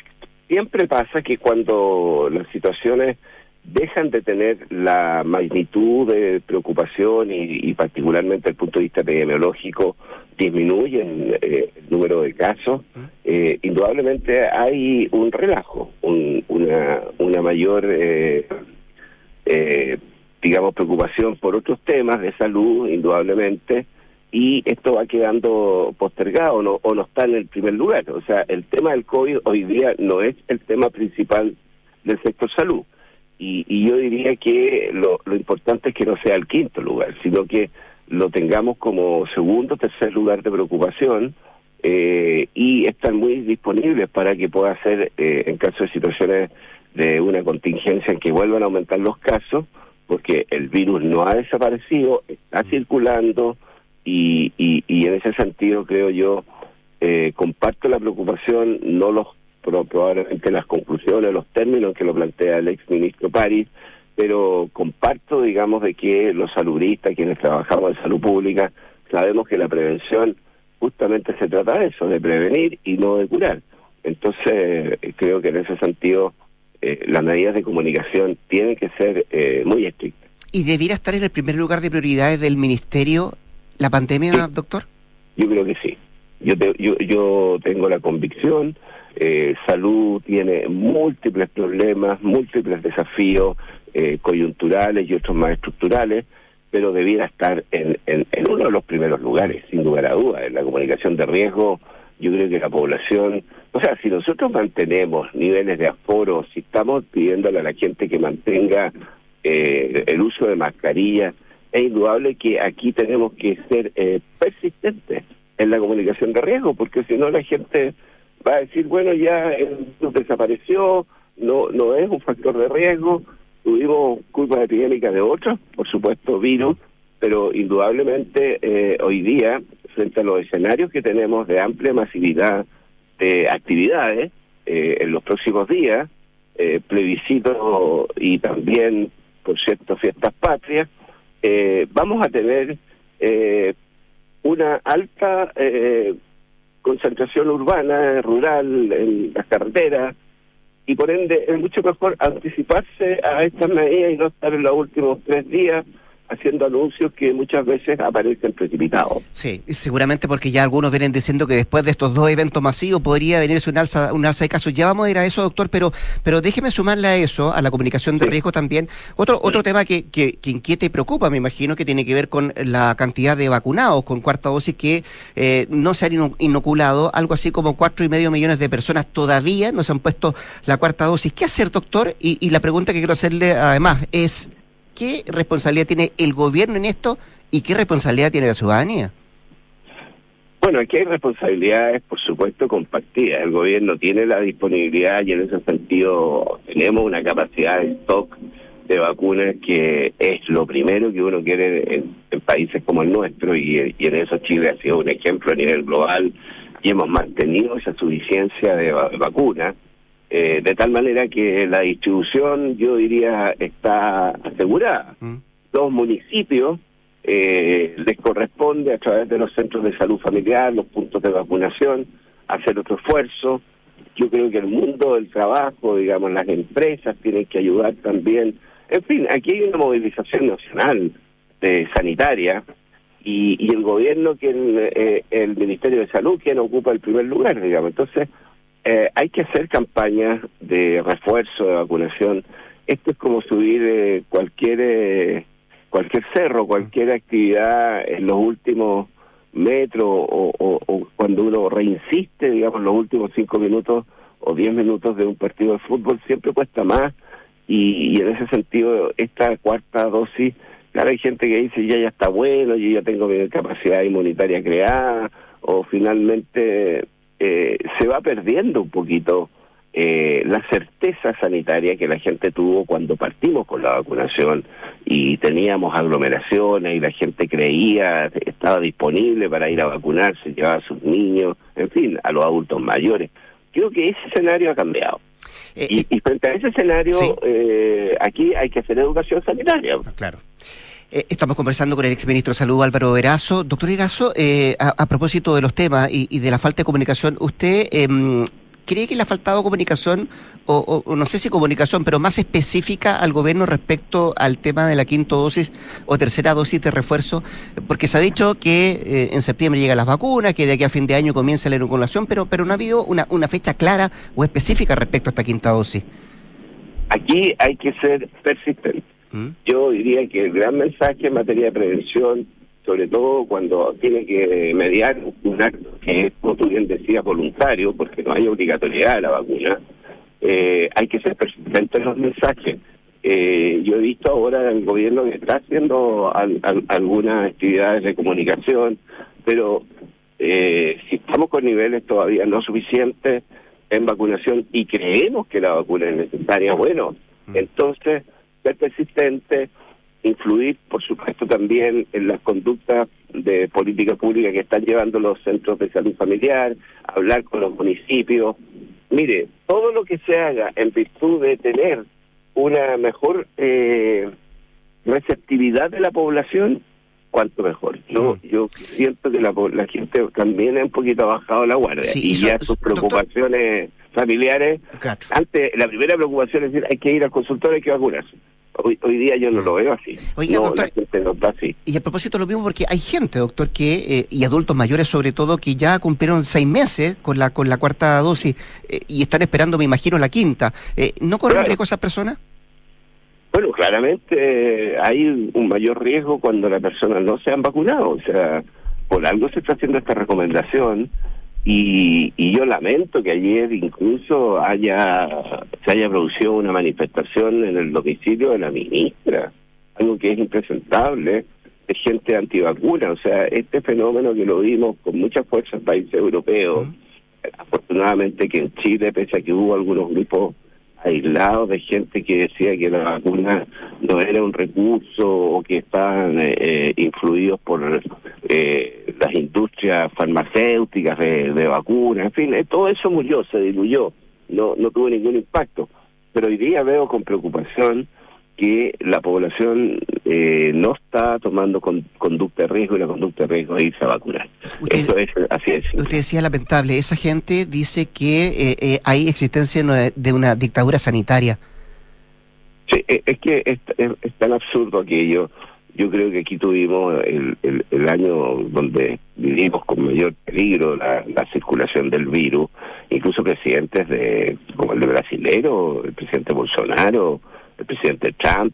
siempre pasa que cuando las situaciones dejan de tener la magnitud de preocupación y, y particularmente desde el punto de vista epidemiológico disminuyen eh, el número de casos, eh, indudablemente hay un relajo, un, una, una mayor, eh, eh, digamos, preocupación por otros temas de salud, indudablemente, y esto va quedando postergado no, o no está en el primer lugar. O sea, el tema del COVID hoy día no es el tema principal del sector salud. Y, y yo diría que lo, lo importante es que no sea el quinto lugar, sino que lo tengamos como segundo tercer lugar de preocupación eh, y están muy disponibles para que pueda ser, eh, en caso de situaciones de una contingencia en que vuelvan a aumentar los casos, porque el virus no ha desaparecido, está circulando, y, y, y en ese sentido creo yo eh, comparto la preocupación, no los probablemente las conclusiones, los términos que lo plantea el ex ministro París, pero comparto, digamos, de que los saludistas, quienes trabajamos en salud pública, sabemos que la prevención justamente se trata de eso, de prevenir y no de curar. Entonces, creo que en ese sentido eh, las medidas de comunicación tienen que ser eh, muy estrictas. ¿Y debiera estar en el primer lugar de prioridades del ministerio la pandemia, Sí. doctor? Yo creo que sí. Yo, te- yo, yo tengo la convicción Eh, salud tiene múltiples problemas, múltiples desafíos eh, coyunturales y otros más estructurales, pero debiera estar en, en, en uno de los primeros lugares, sin lugar a dudas. En la comunicación de riesgo, yo creo que la población, o sea, si nosotros mantenemos niveles de aforo, si estamos pidiéndole a la gente que mantenga eh, el uso de mascarillas, es indudable que aquí tenemos que ser eh, persistentes en la comunicación de riesgo, porque si no la gente va a decir, bueno, ya el desapareció, no, no es un factor de riesgo, tuvimos culpa epidémica de otros, por supuesto virus, pero indudablemente eh, hoy día, frente a los escenarios que tenemos de amplia masividad de actividades eh, en los próximos días, eh, plebiscito y también, por cierto, fiestas patrias, eh, vamos a tener eh, una alta eh, concentración urbana, rural, en las carreteras, y por ende es mucho mejor anticiparse a estas medidas y no estar en los últimos tres días haciendo anuncios que muchas veces aparecen precipitados. Sí, seguramente porque ya algunos vienen diciendo que después de estos dos eventos masivos podría venirse un alza, un alza de casos. Ya vamos a ir a eso, doctor, pero, pero déjeme sumarle a eso, a la comunicación de riesgo también, otro, otro tema que, que, que, inquieta y preocupa, me imagino, que tiene que ver con la cantidad de vacunados con cuarta dosis que eh, no se han inoculado, algo así como cuatro y medio millones de personas todavía no se han puesto la cuarta dosis. ¿Qué hacer, doctor? Y, y la pregunta que quiero hacerle además es ¿Qué responsabilidad tiene el gobierno en esto y qué responsabilidad tiene la ciudadanía? Bueno, aquí hay responsabilidades, por supuesto, compartidas. El gobierno tiene la disponibilidad y en ese sentido tenemos una capacidad de stock de vacunas que es lo primero que uno quiere en, países como el nuestro y, y, en eso Chile ha sido un ejemplo a nivel global y hemos mantenido esa suficiencia de vacunas. Eh, de tal manera que la distribución, yo diría, está asegurada. Mm. Los municipios eh, les corresponde a través de los centros de salud familiar, los puntos de vacunación, hacer otro esfuerzo. Yo creo que el mundo del trabajo, digamos, las empresas tienen que ayudar también. En fin, aquí hay una movilización nacional de sanitaria y, y el gobierno, quien, eh, el Ministerio de Salud, quien ocupa el primer lugar, digamos. Entonces, eh, hay que hacer campañas de refuerzo, de vacunación. Esto es como subir eh, cualquier eh, cualquier cerro, cualquier actividad en los últimos metros o, o, cuando uno reinsiste, digamos, los últimos cinco minutos o diez minutos de un partido de fútbol, siempre cuesta más. Y, y en ese sentido, esta cuarta dosis, claro, hay gente que dice, ya ya está bueno, yo ya tengo mi capacidad inmunitaria creada, o finalmente eh, se va perdiendo un poquito eh, la certeza sanitaria que la gente tuvo cuando partimos con la vacunación y teníamos aglomeraciones y la gente creía, estaba disponible para ir a vacunarse, llevaba a sus niños, en fin, a los adultos mayores. Creo que ese escenario ha cambiado. Eh, y, y, frente a ese escenario, ¿sí? eh, aquí hay que hacer educación sanitaria. Claro. Eh, estamos conversando con el exministro de Salud, Álvaro Erazo. Doctor Erazo, eh, a, propósito de los temas y, de la falta de comunicación, ¿usted eh, cree que le ha faltado comunicación, o, o, o, no sé si comunicación, pero más específica al gobierno respecto al tema de la quinta dosis o tercera dosis de refuerzo? Porque se ha dicho que eh, en septiembre llegan las vacunas, que de aquí a fin de año comienza la inoculación, pero, pero no ha habido una, una fecha clara o específica respecto a esta quinta dosis. Aquí hay que ser persistente yo diría que el gran mensaje en materia de prevención, sobre todo cuando tiene que mediar un acto que es, como tú bien decías, voluntario, porque no hay obligatoriedad de la vacuna, eh, hay que ser persistente en los mensajes. Eh, yo he visto ahora el gobierno que está haciendo al, al, algunas actividades de comunicación, pero eh, si estamos con niveles todavía no suficientes en vacunación y creemos que la vacuna es necesaria, bueno, entonces ser persistente, influir, por supuesto, también en las conductas de política pública que están llevando los centros de salud familiar, hablar con los municipios. Mire, todo lo que se haga en virtud de tener una mejor eh, receptividad de la población, cuanto mejor. Yo, yo siento que la, la gente también ha un poquito bajado la guardia Sí, y so- ya sus preocupaciones familiares. Claro. Antes, la primera preocupación es decir, hay que ir al consultorio, hay que vacunarse. Hoy, hoy día yo no lo veo así. Oiga, no, doctor, la gente no está así. Y a propósito lo mismo porque hay gente, doctor, que eh, y adultos mayores sobre todo que ya cumplieron seis meses con la con la cuarta dosis eh, y están esperando, me imagino, la quinta. Eh, ¿No corren Claro. riesgo esas personas? Bueno, claramente eh, hay un mayor riesgo cuando las personas no se han vacunado. O sea, por algo se está haciendo esta recomendación y, y yo lamento que ayer incluso haya se haya producido una manifestación en el domicilio de la ministra, algo que es impresentable, de gente antivacuna. O sea, este fenómeno que lo vimos con mucha fuerza en países europeos, afortunadamente que en Chile, pese a que hubo algunos grupos aislados de gente que decía que la vacuna no era un recurso o que estaban eh, eh, influidos por eh, las industrias farmacéuticas de, de vacunas, en fin, eh, todo eso murió, se diluyó, no, no tuvo ningún impacto. Pero hoy día veo con preocupación que la población eh, no está tomando con- conducta de riesgo y la conducta de riesgo es irse a vacunar. Eso es así es. Usted decía lamentable, esa gente dice que eh, eh, hay existencia de una- dictadura sanitaria. Sí, e- es que es, es- es tan absurdo aquello. Yo creo que aquí tuvimos el, el, el año donde vivimos con mayor peligro la, la circulación del virus, incluso presidentes de como el de brasilero, el presidente Bolsonaro, el presidente Trump,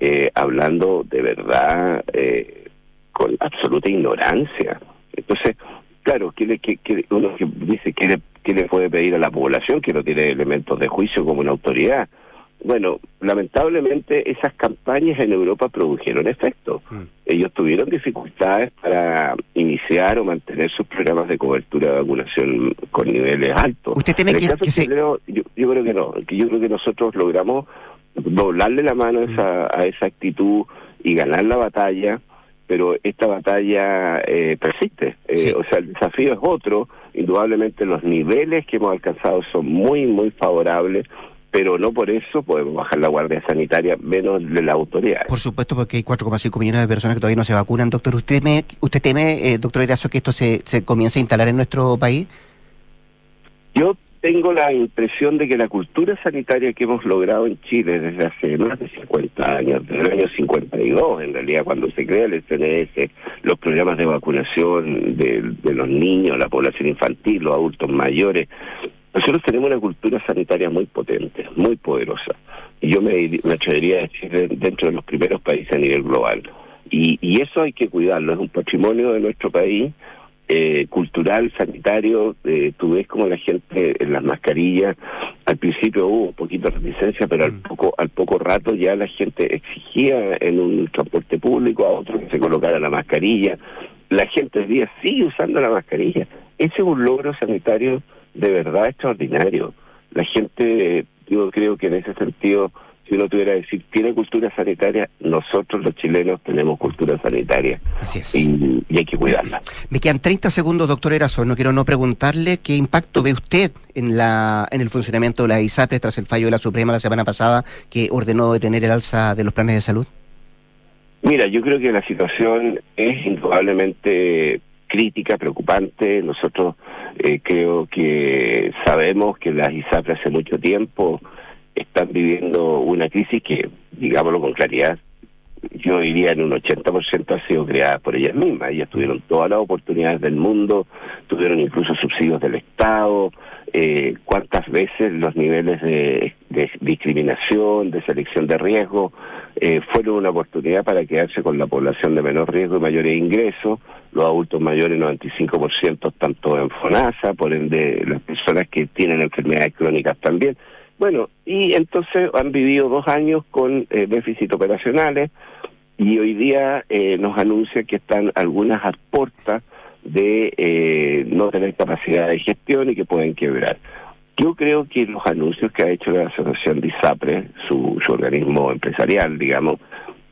eh, hablando de verdad eh, con absoluta ignorancia. Entonces, claro, ¿qué le, qué- qué- uno que dice que le, qué le puede pedir a la población que no tiene elementos de juicio como una autoridad? Bueno, lamentablemente esas campañas en Europa produjeron efecto. Ellos tuvieron dificultades para iniciar o mantener sus programas de cobertura de vacunación con niveles altos. ¿Usted teme En el que- caso que se- chileno, yo, yo creo que no, yo creo que nosotros logramos doblarle la mano a esa, a esa actitud y ganar la batalla, pero esta batalla eh, persiste. Eh, O sea, el desafío es otro. Indudablemente los niveles que hemos alcanzado son muy, muy favorables, pero no por eso podemos bajar la guardia sanitaria menos de la autoridad. Por supuesto, porque hay 4,5 millones de personas que todavía no se vacunan. Doctor, ¿usted teme, usted teme eh, doctor Erazo, que esto se, se comience a instalar en nuestro país? Yo tengo la impresión de que la cultura sanitaria que hemos logrado en Chile desde hace más de 50 años, desde el año 52 en realidad, cuando se crea el CNS, los programas de vacunación de, los niños, la población infantil, los adultos mayores, nosotros tenemos una cultura sanitaria muy potente, muy poderosa. Y yo me, me atrevería a decir de- dentro de los primeros países a nivel global. Y, y eso hay que cuidarlo, es un patrimonio de nuestro país eh, cultural, sanitario, eh, tú ves como la gente en las mascarillas, al principio hubo un poquito de reticencia, pero al poco, al poco rato ya la gente exigía en un transporte público a otro que se colocara la mascarilla. La gente hoy día sigue usando la mascarilla. Ese es un logro sanitario de verdad extraordinario. La gente, yo creo que en ese sentido, si uno tuviera que decir, tiene cultura sanitaria, nosotros los chilenos tenemos cultura sanitaria. Así es. Y, y hay que cuidarla. Me quedan 30 segundos, doctor Erazo. No quiero no preguntarle qué impacto ve usted en la en el funcionamiento de la ISAPRES tras el fallo de la Suprema la semana pasada que ordenó detener el alza de los planes de salud. Mira, yo creo que la situación es indudablemente crítica, preocupante. Nosotros eh, creo que sabemos que las ISAPRES hace mucho tiempo están viviendo una crisis que, digámoslo con claridad, yo diría en un 80% ha sido creada por ellas mismas. Ellas tuvieron todas las oportunidades del mundo, tuvieron incluso subsidios del Estado. Eh, ¿Cuántas veces los niveles de, discriminación, de selección de riesgo, eh, fueron una oportunidad para quedarse con la población de menor riesgo y mayores ingresos? Los adultos mayores, 95% tanto en FONASA, por ende las personas que tienen enfermedades crónicas también. Bueno, y entonces han vivido dos años con eh, déficit operacionales y hoy día eh, nos anuncian que están algunas a puertas de eh, no tener capacidad de gestión y que pueden quebrar. Yo creo que los anuncios que ha hecho la Asociación de ISAPRE, su, su organismo empresarial, digamos,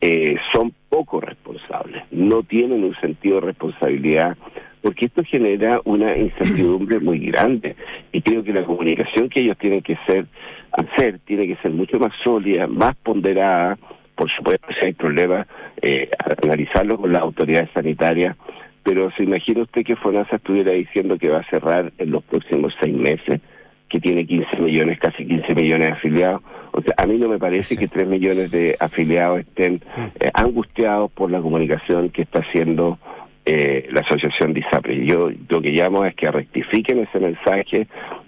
eh, son poco responsables, no tienen un sentido de responsabilidad, porque esto genera una incertidumbre muy grande y creo que la comunicación que ellos tienen que ser, hacer tiene que ser mucho más sólida, más ponderada, por supuesto si hay problemas, eh, analizarlo con las autoridades sanitarias, pero se imagina usted que FONASA estuviera diciendo que va a cerrar en los próximos seis meses, que tiene 15 millones, casi 15 millones de afiliados. O sea, a mí no me parece que 3 millones de afiliados estén eh, angustiados por la comunicación que está haciendo eh, la asociación de ISAPRE. Yo lo que llamo es que rectifiquen ese mensaje,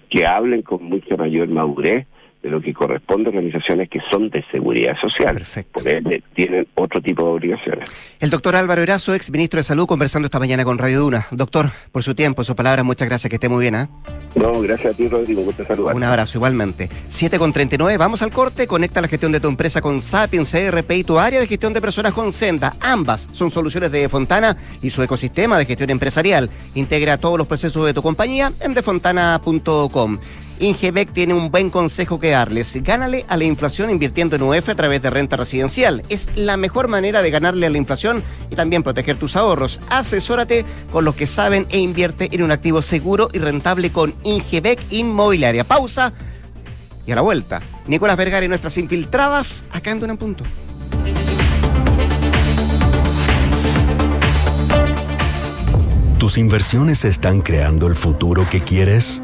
que hablen con mucha mayor madurez de lo que corresponde a organizaciones que son de seguridad social. Perfecto. Porque tienen otro tipo de obligaciones. El doctor Álvaro Erazo, ex ministro de Salud, conversando esta mañana con Radio Duna. Doctor, por su tiempo, sus palabras, muchas gracias, que esté muy bien. ¿eh? No, gracias a ti, Rodrigo, gusto saludar. Un abrazo, igualmente. 7 con 39, vamos al corte, conecta la gestión de tu empresa con Sapiens CRP y tu área de gestión de personas con Senda. Ambas son soluciones de Fontana y su ecosistema de gestión empresarial. Integra todos los procesos de tu compañía en defontana.com. Ingebec tiene un buen consejo que darles. Gánale a la inflación invirtiendo en UF a través de renta residencial. Es la mejor manera de ganarle a la inflación y también proteger tus ahorros. Asesórate con los que saben e invierte en un activo seguro y rentable con Ingebec Inmobiliaria. Pausa y a la vuelta. Nicolás Vergara y nuestras infiltradas acá en un Punto. ¿Tus inversiones están creando el futuro que quieres?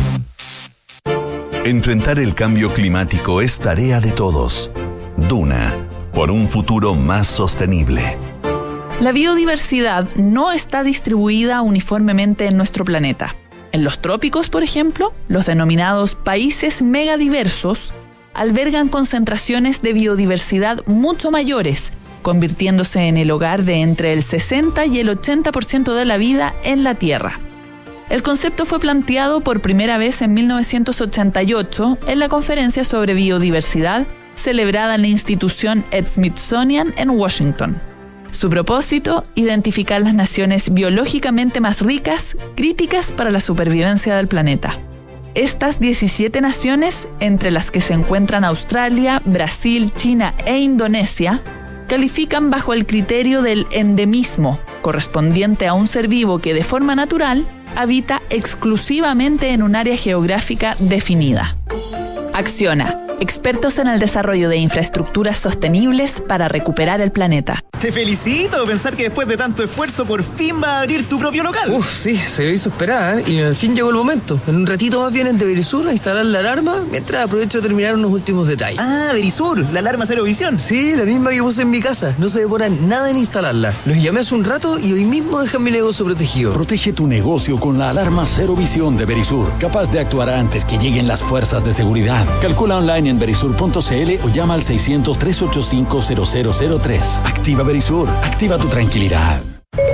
Enfrentar el cambio climático es tarea de todos. Duna, por un futuro más sostenible. La biodiversidad no está distribuida uniformemente en nuestro planeta. En los trópicos, por ejemplo, los denominados países megadiversos albergan concentraciones de biodiversidad mucho mayores, convirtiéndose en el hogar de entre el 60 y el 80% de la vida en la Tierra. El concepto fue planteado por primera vez en 1988 en la conferencia sobre biodiversidad celebrada en la institución Smithsonian en Washington. Su propósito, identificar las naciones biológicamente más ricas, críticas para la supervivencia del planeta. Estas 17 naciones, entre las que se encuentran Australia, Brasil, China e Indonesia, califican bajo el criterio del endemismo, correspondiente a un ser vivo que de forma natural habita exclusivamente en un área geográfica definida. Acciona expertos en el desarrollo de infraestructuras sostenibles para recuperar el planeta. Te felicito, pensar que después de tanto esfuerzo por fin va a abrir tu propio local. Uf, sí, se hizo esperar ¿eh? y al fin llegó el momento. En un ratito más vienen de Verisur a instalar la alarma mientras aprovecho de terminar unos últimos detalles. Ah, Verisur, la alarma cero visión. Sí, la misma que puse en mi casa. No se demora nada en instalarla. Los llamé hace un rato y hoy mismo dejan mi negocio protegido. Protege tu negocio con la alarma cero visión de Verisur, capaz de actuar antes que lleguen las fuerzas de seguridad. Calcula online en verisur.cl o llama al 600-385-0003. Activa Verisur. Activa tu tranquilidad.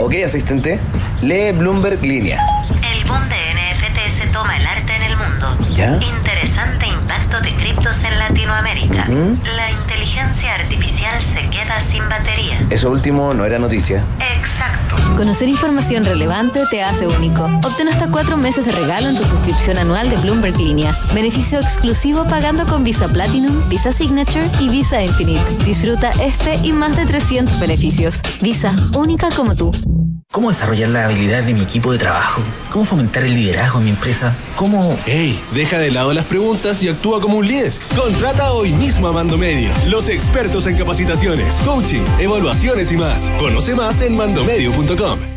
Ok, asistente. Lee Bloomberg Línea. El boom de NFT se toma el arte en el mundo. ¿Ya? Interesante impacto de criptos en Latinoamérica. ¿Mm? La inteligencia artificial se queda sin batería. Eso último no era noticia. Exacto. Conocer información relevante te hace único. Obtén hasta cuatro meses de regalo en tu suscripción anual de Bloomberg Línea. Beneficio exclusivo pagando con Visa Platinum, Visa Signature y Visa Infinite. Disfruta este y más de 300 beneficios. Visa, única como tú. ¿Cómo desarrollar la habilidad de mi equipo de trabajo? ¿Cómo fomentar el liderazgo en mi empresa? ¿Cómo...? ¡Ey! Deja de lado las preguntas y actúa como un líder. Contrata hoy mismo a Mando Medio, los expertos en capacitaciones, coaching, evaluaciones y más. Conoce más en mandomedio.com.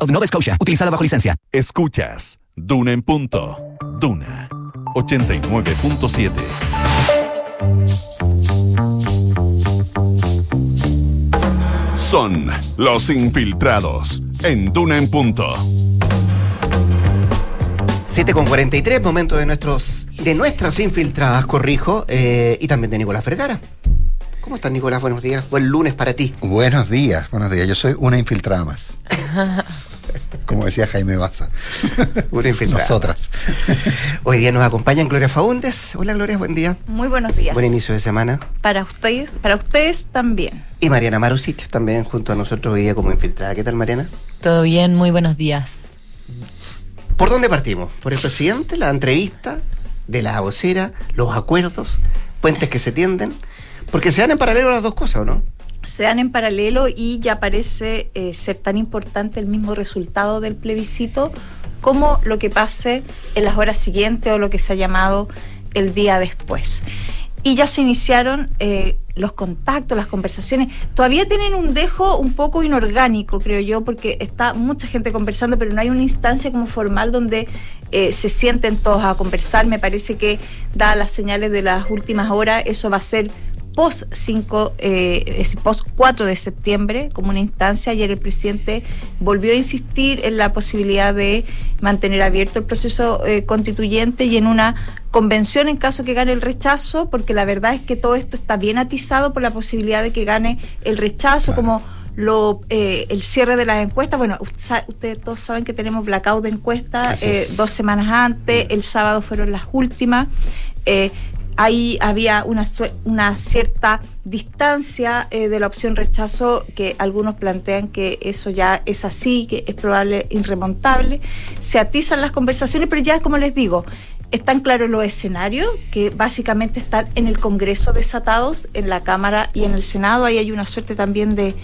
of Nova Scotia, utilizada bajo licencia. Escuchas Duna en punto. Duna 89.7. Son los infiltrados en Duna en punto. 7 con 43, momento de nuestros de nuestras infiltradas, corrijo, eh, y también de Nicolás Vergara. ¿Cómo estás, Nicolás? Buenos días. Buen lunes para ti. Buenos días, buenos días. Yo soy una infiltrada más. Como decía Jaime Baza. Una infiltrada. Nosotras. Hoy día nos acompañan Gloria Faúndes. Hola, Gloria, buen día. Muy buenos días. Buen inicio de semana. Para ustedes, para ustedes también. Y Mariana Marusic también junto a nosotros hoy día como infiltrada. ¿Qué tal, Mariana? Todo bien, muy buenos días. ¿Por dónde partimos? ¿Por el presidente, la entrevista de la vocera, los acuerdos, puentes que se tienden? Porque se dan en paralelo las dos cosas, ¿o no? Se dan en paralelo y ya parece eh, ser tan importante el mismo resultado del plebiscito como lo que pase en las horas siguientes o lo que se ha llamado el día después. Y ya se iniciaron eh, los contactos, las conversaciones. Todavía tienen un dejo un poco inorgánico, creo yo, porque está mucha gente conversando, pero no hay una instancia como formal donde eh, se sienten todos a conversar. Me parece que, dadas las señales de las últimas horas, eso va a ser post 5, eh, post 4 de septiembre como una instancia. Ayer el presidente volvió a insistir en la posibilidad de mantener abierto el proceso eh, constituyente y en una convención en caso que gane el rechazo, porque la verdad es que todo esto está bien atizado por la posibilidad de que gane el rechazo, como lo, eh, el cierre de las encuestas. Bueno, ustedes todos saben que tenemos blackout de encuestas eh, dos semanas antes, el sábado fueron las últimas. Eh, ahí había una, una cierta distancia eh, de la opción rechazo que algunos plantean que eso ya es así, que es probable irremontable. Se atizan las conversaciones, pero ya como les digo, están claros los escenarios que básicamente están en el Congreso desatados, en la Cámara y en el Senado. Ahí hay una suerte también de,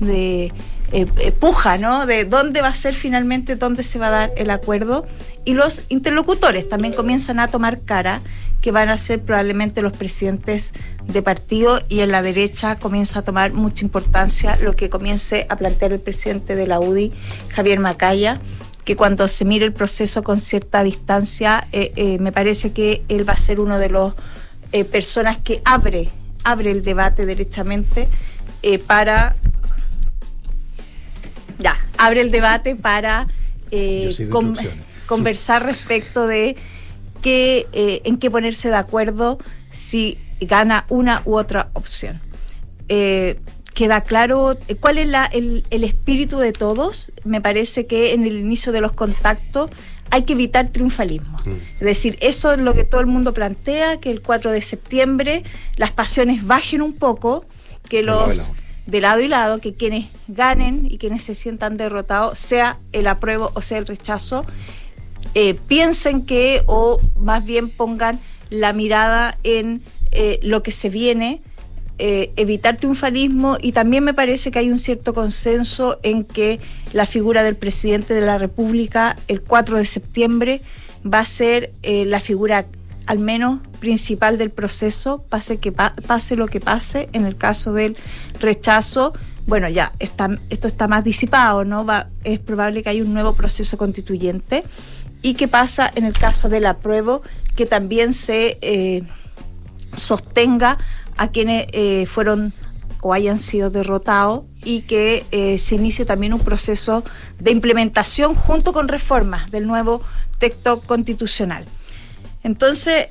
de eh, eh, puja, ¿no? De dónde va a ser finalmente, dónde se va a dar el acuerdo. Y los interlocutores también comienzan a tomar cara que van a ser probablemente los presidentes de partido y en la derecha comienza a tomar mucha importancia lo que comience a plantear el presidente de la UDI, Javier Macaya, que cuando se mire el proceso con cierta distancia, eh, eh, me parece que él va a ser uno de los eh, personas que abre, abre el debate derechamente para ya, abre el debate para conversar respecto de que, eh, en qué ponerse de acuerdo si gana una u otra opción. Eh, queda claro eh, cuál es la, el, el, espíritu de todos. Me parece que en el inicio de los contactos hay que evitar triunfalismo. Mm. Es decir, eso es lo que todo el mundo plantea, que el 4 de septiembre las pasiones bajen un poco, que los de lado y lado, que quienes ganen y quienes se sientan derrotados, sea el apruebo o sea el rechazo, eh, piensen que o más bien pongan la mirada en eh, lo que se viene, eh, evitar triunfalismo y también me parece que hay un cierto consenso en que la figura del presidente de la República el 4 de septiembre va a ser la figura al menos principal del proceso, pase, que pase lo que pase, en el caso del rechazo, bueno, ya está, esto está más disipado, ¿no? Va, es probable que haya un nuevo proceso constituyente y qué pasa en el caso del apruebo, que también se eh, sostenga a quienes eh, fueron o hayan sido derrotados y que eh, se inicie también un proceso de implementación junto con reformas del nuevo texto constitucional. Entonces,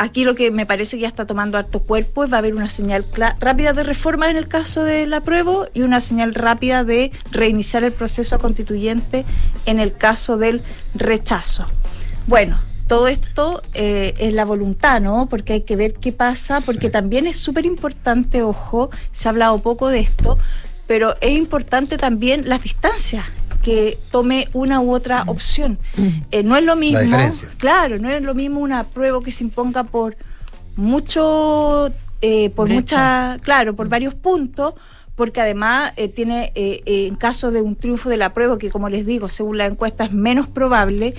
Aquí lo que me parece que ya está tomando harto cuerpo es va a haber una señal rápida de reforma en el caso del apruebo y una señal rápida de reiniciar el proceso constituyente en el caso del rechazo. Bueno, todo esto eh, es la voluntad, ¿no? Porque hay que ver qué pasa, porque también es súper importante, ojo, se ha hablado poco de esto, pero es importante también las distancias que tome una u otra opción. Eh, no es lo mismo, claro, no es lo mismo una prueba que se imponga por mucho, eh, por mucha, claro, por varios puntos, porque además eh, tiene, en caso de un triunfo de la prueba, que como les digo, según la encuesta es menos probable,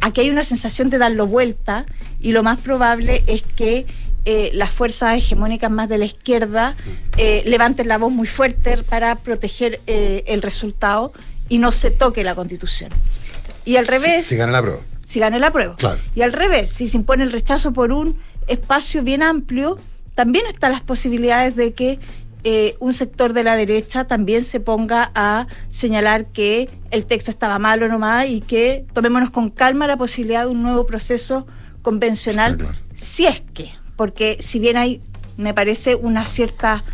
aquí hay una sensación de darlo vuelta y lo más probable es que eh, las fuerzas hegemónicas más de la izquierda eh, levanten la voz muy fuerte para proteger eh, el resultado y no se toque la constitución. Y al revés... Si, gana la prueba. Si gana la prueba. Claro. Y al revés, si se impone el rechazo por un espacio bien amplio, también están las posibilidades de que un sector de la derecha también se ponga a señalar que el texto estaba malo nomás y que tomémonos con calma la posibilidad de un nuevo proceso convencional, si es que porque si bien hay, me parece, una cierta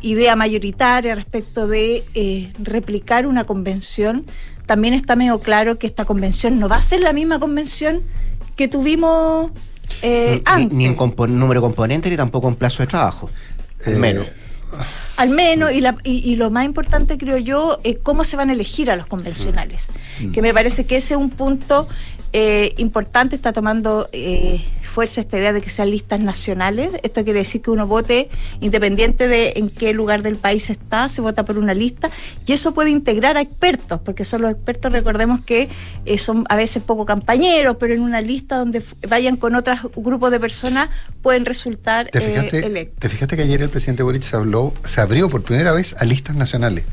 idea mayoritaria respecto de eh, replicar una convención, también está medio claro que esta convención no va a ser la misma convención que tuvimos eh, antes. Ni, en número de componentes ni tampoco en plazo de trabajo. Al eh, menos. Al menos, y, la, y, lo más importante creo yo, es cómo se van a elegir a los convencionales. Mm. Que me parece que ese es un punto importante, está tomando fuerza esta idea de que sean listas nacionales. Esto quiere decir que uno vote independiente de en qué lugar del país está, se vota por una lista y eso puede integrar a expertos, porque son los expertos, recordemos que eh, son a veces poco campañeros, pero en una lista donde vayan con otros grupos de personas pueden resultar ¿Te fijaste, eh, electos. ¿Te fijaste que ayer el presidente Boric se, habló, se abrió por primera vez a listas nacionales?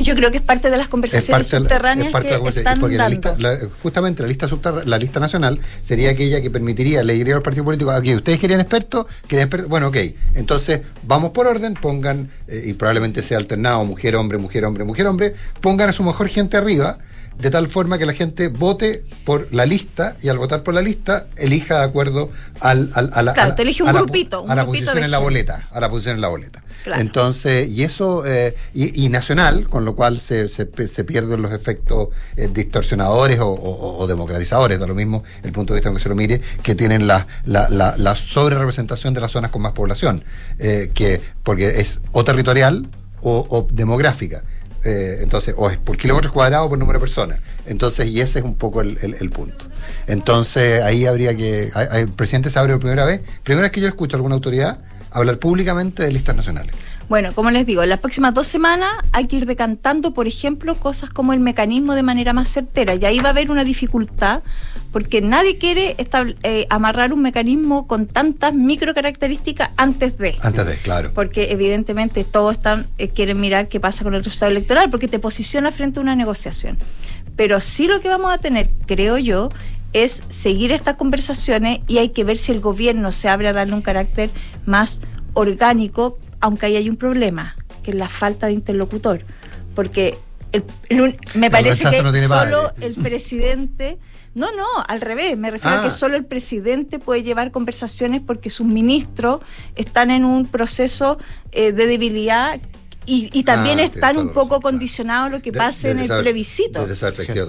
Yo creo que es parte de las conversaciones subterráneas que están porque La lista, justamente la lista la lista nacional sería aquella que permitiría, le diría al partido político, aquí ustedes querían expertos, querían expertos, bueno, ok, entonces vamos por orden, pongan, eh, y probablemente sea alternado, mujer, hombre, mujer, hombre, mujer, hombre, pongan a su mejor gente arriba, de tal forma que la gente vote por la lista y al votar por la lista elija de acuerdo al, al a la, claro, te elige un grupito, a la posición en la boleta, a la posición en la boleta. Entonces, y eso, eh, y, nacional, con lo cual se, se, pierden los efectos eh, distorsionadores o, democratizadores, da lo mismo el punto de vista en que se lo mire, que tienen la, la, la, sobre representación de las zonas con más población, eh, que porque es o territorial o, demográfica. Entonces, o es por kilómetros cuadrados por número de personas. Entonces, y ese es un poco el, el, punto. Entonces, ahí habría que. El presidente se abre por primera vez. Primera vez que yo escucho a alguna autoridad hablar públicamente de listas nacionales. Bueno, como les digo, en las próximas dos semanas hay que ir decantando, por ejemplo, cosas como el mecanismo de manera más certera. Y ahí va a haber una dificultad, porque nadie quiere eh, amarrar un mecanismo con tantas micro características antes de. Antes de, claro. Porque evidentemente todos están eh, quieren mirar qué pasa con el resultado electoral, porque te posiciona frente a una negociación. Pero sí lo que vamos a tener, creo yo, es seguir estas conversaciones y hay que ver si el gobierno se abre a darle un carácter más orgánico, aunque ahí hay un problema, que es la falta de interlocutor. Porque me parece que solo el presidente... No, no, al revés, me refiero a que ah. solo el presidente puede llevar conversaciones porque sus ministros están en un proceso eh, de debilidad y, también ah, están un poco condicionados a lo que pase en el plebiscito.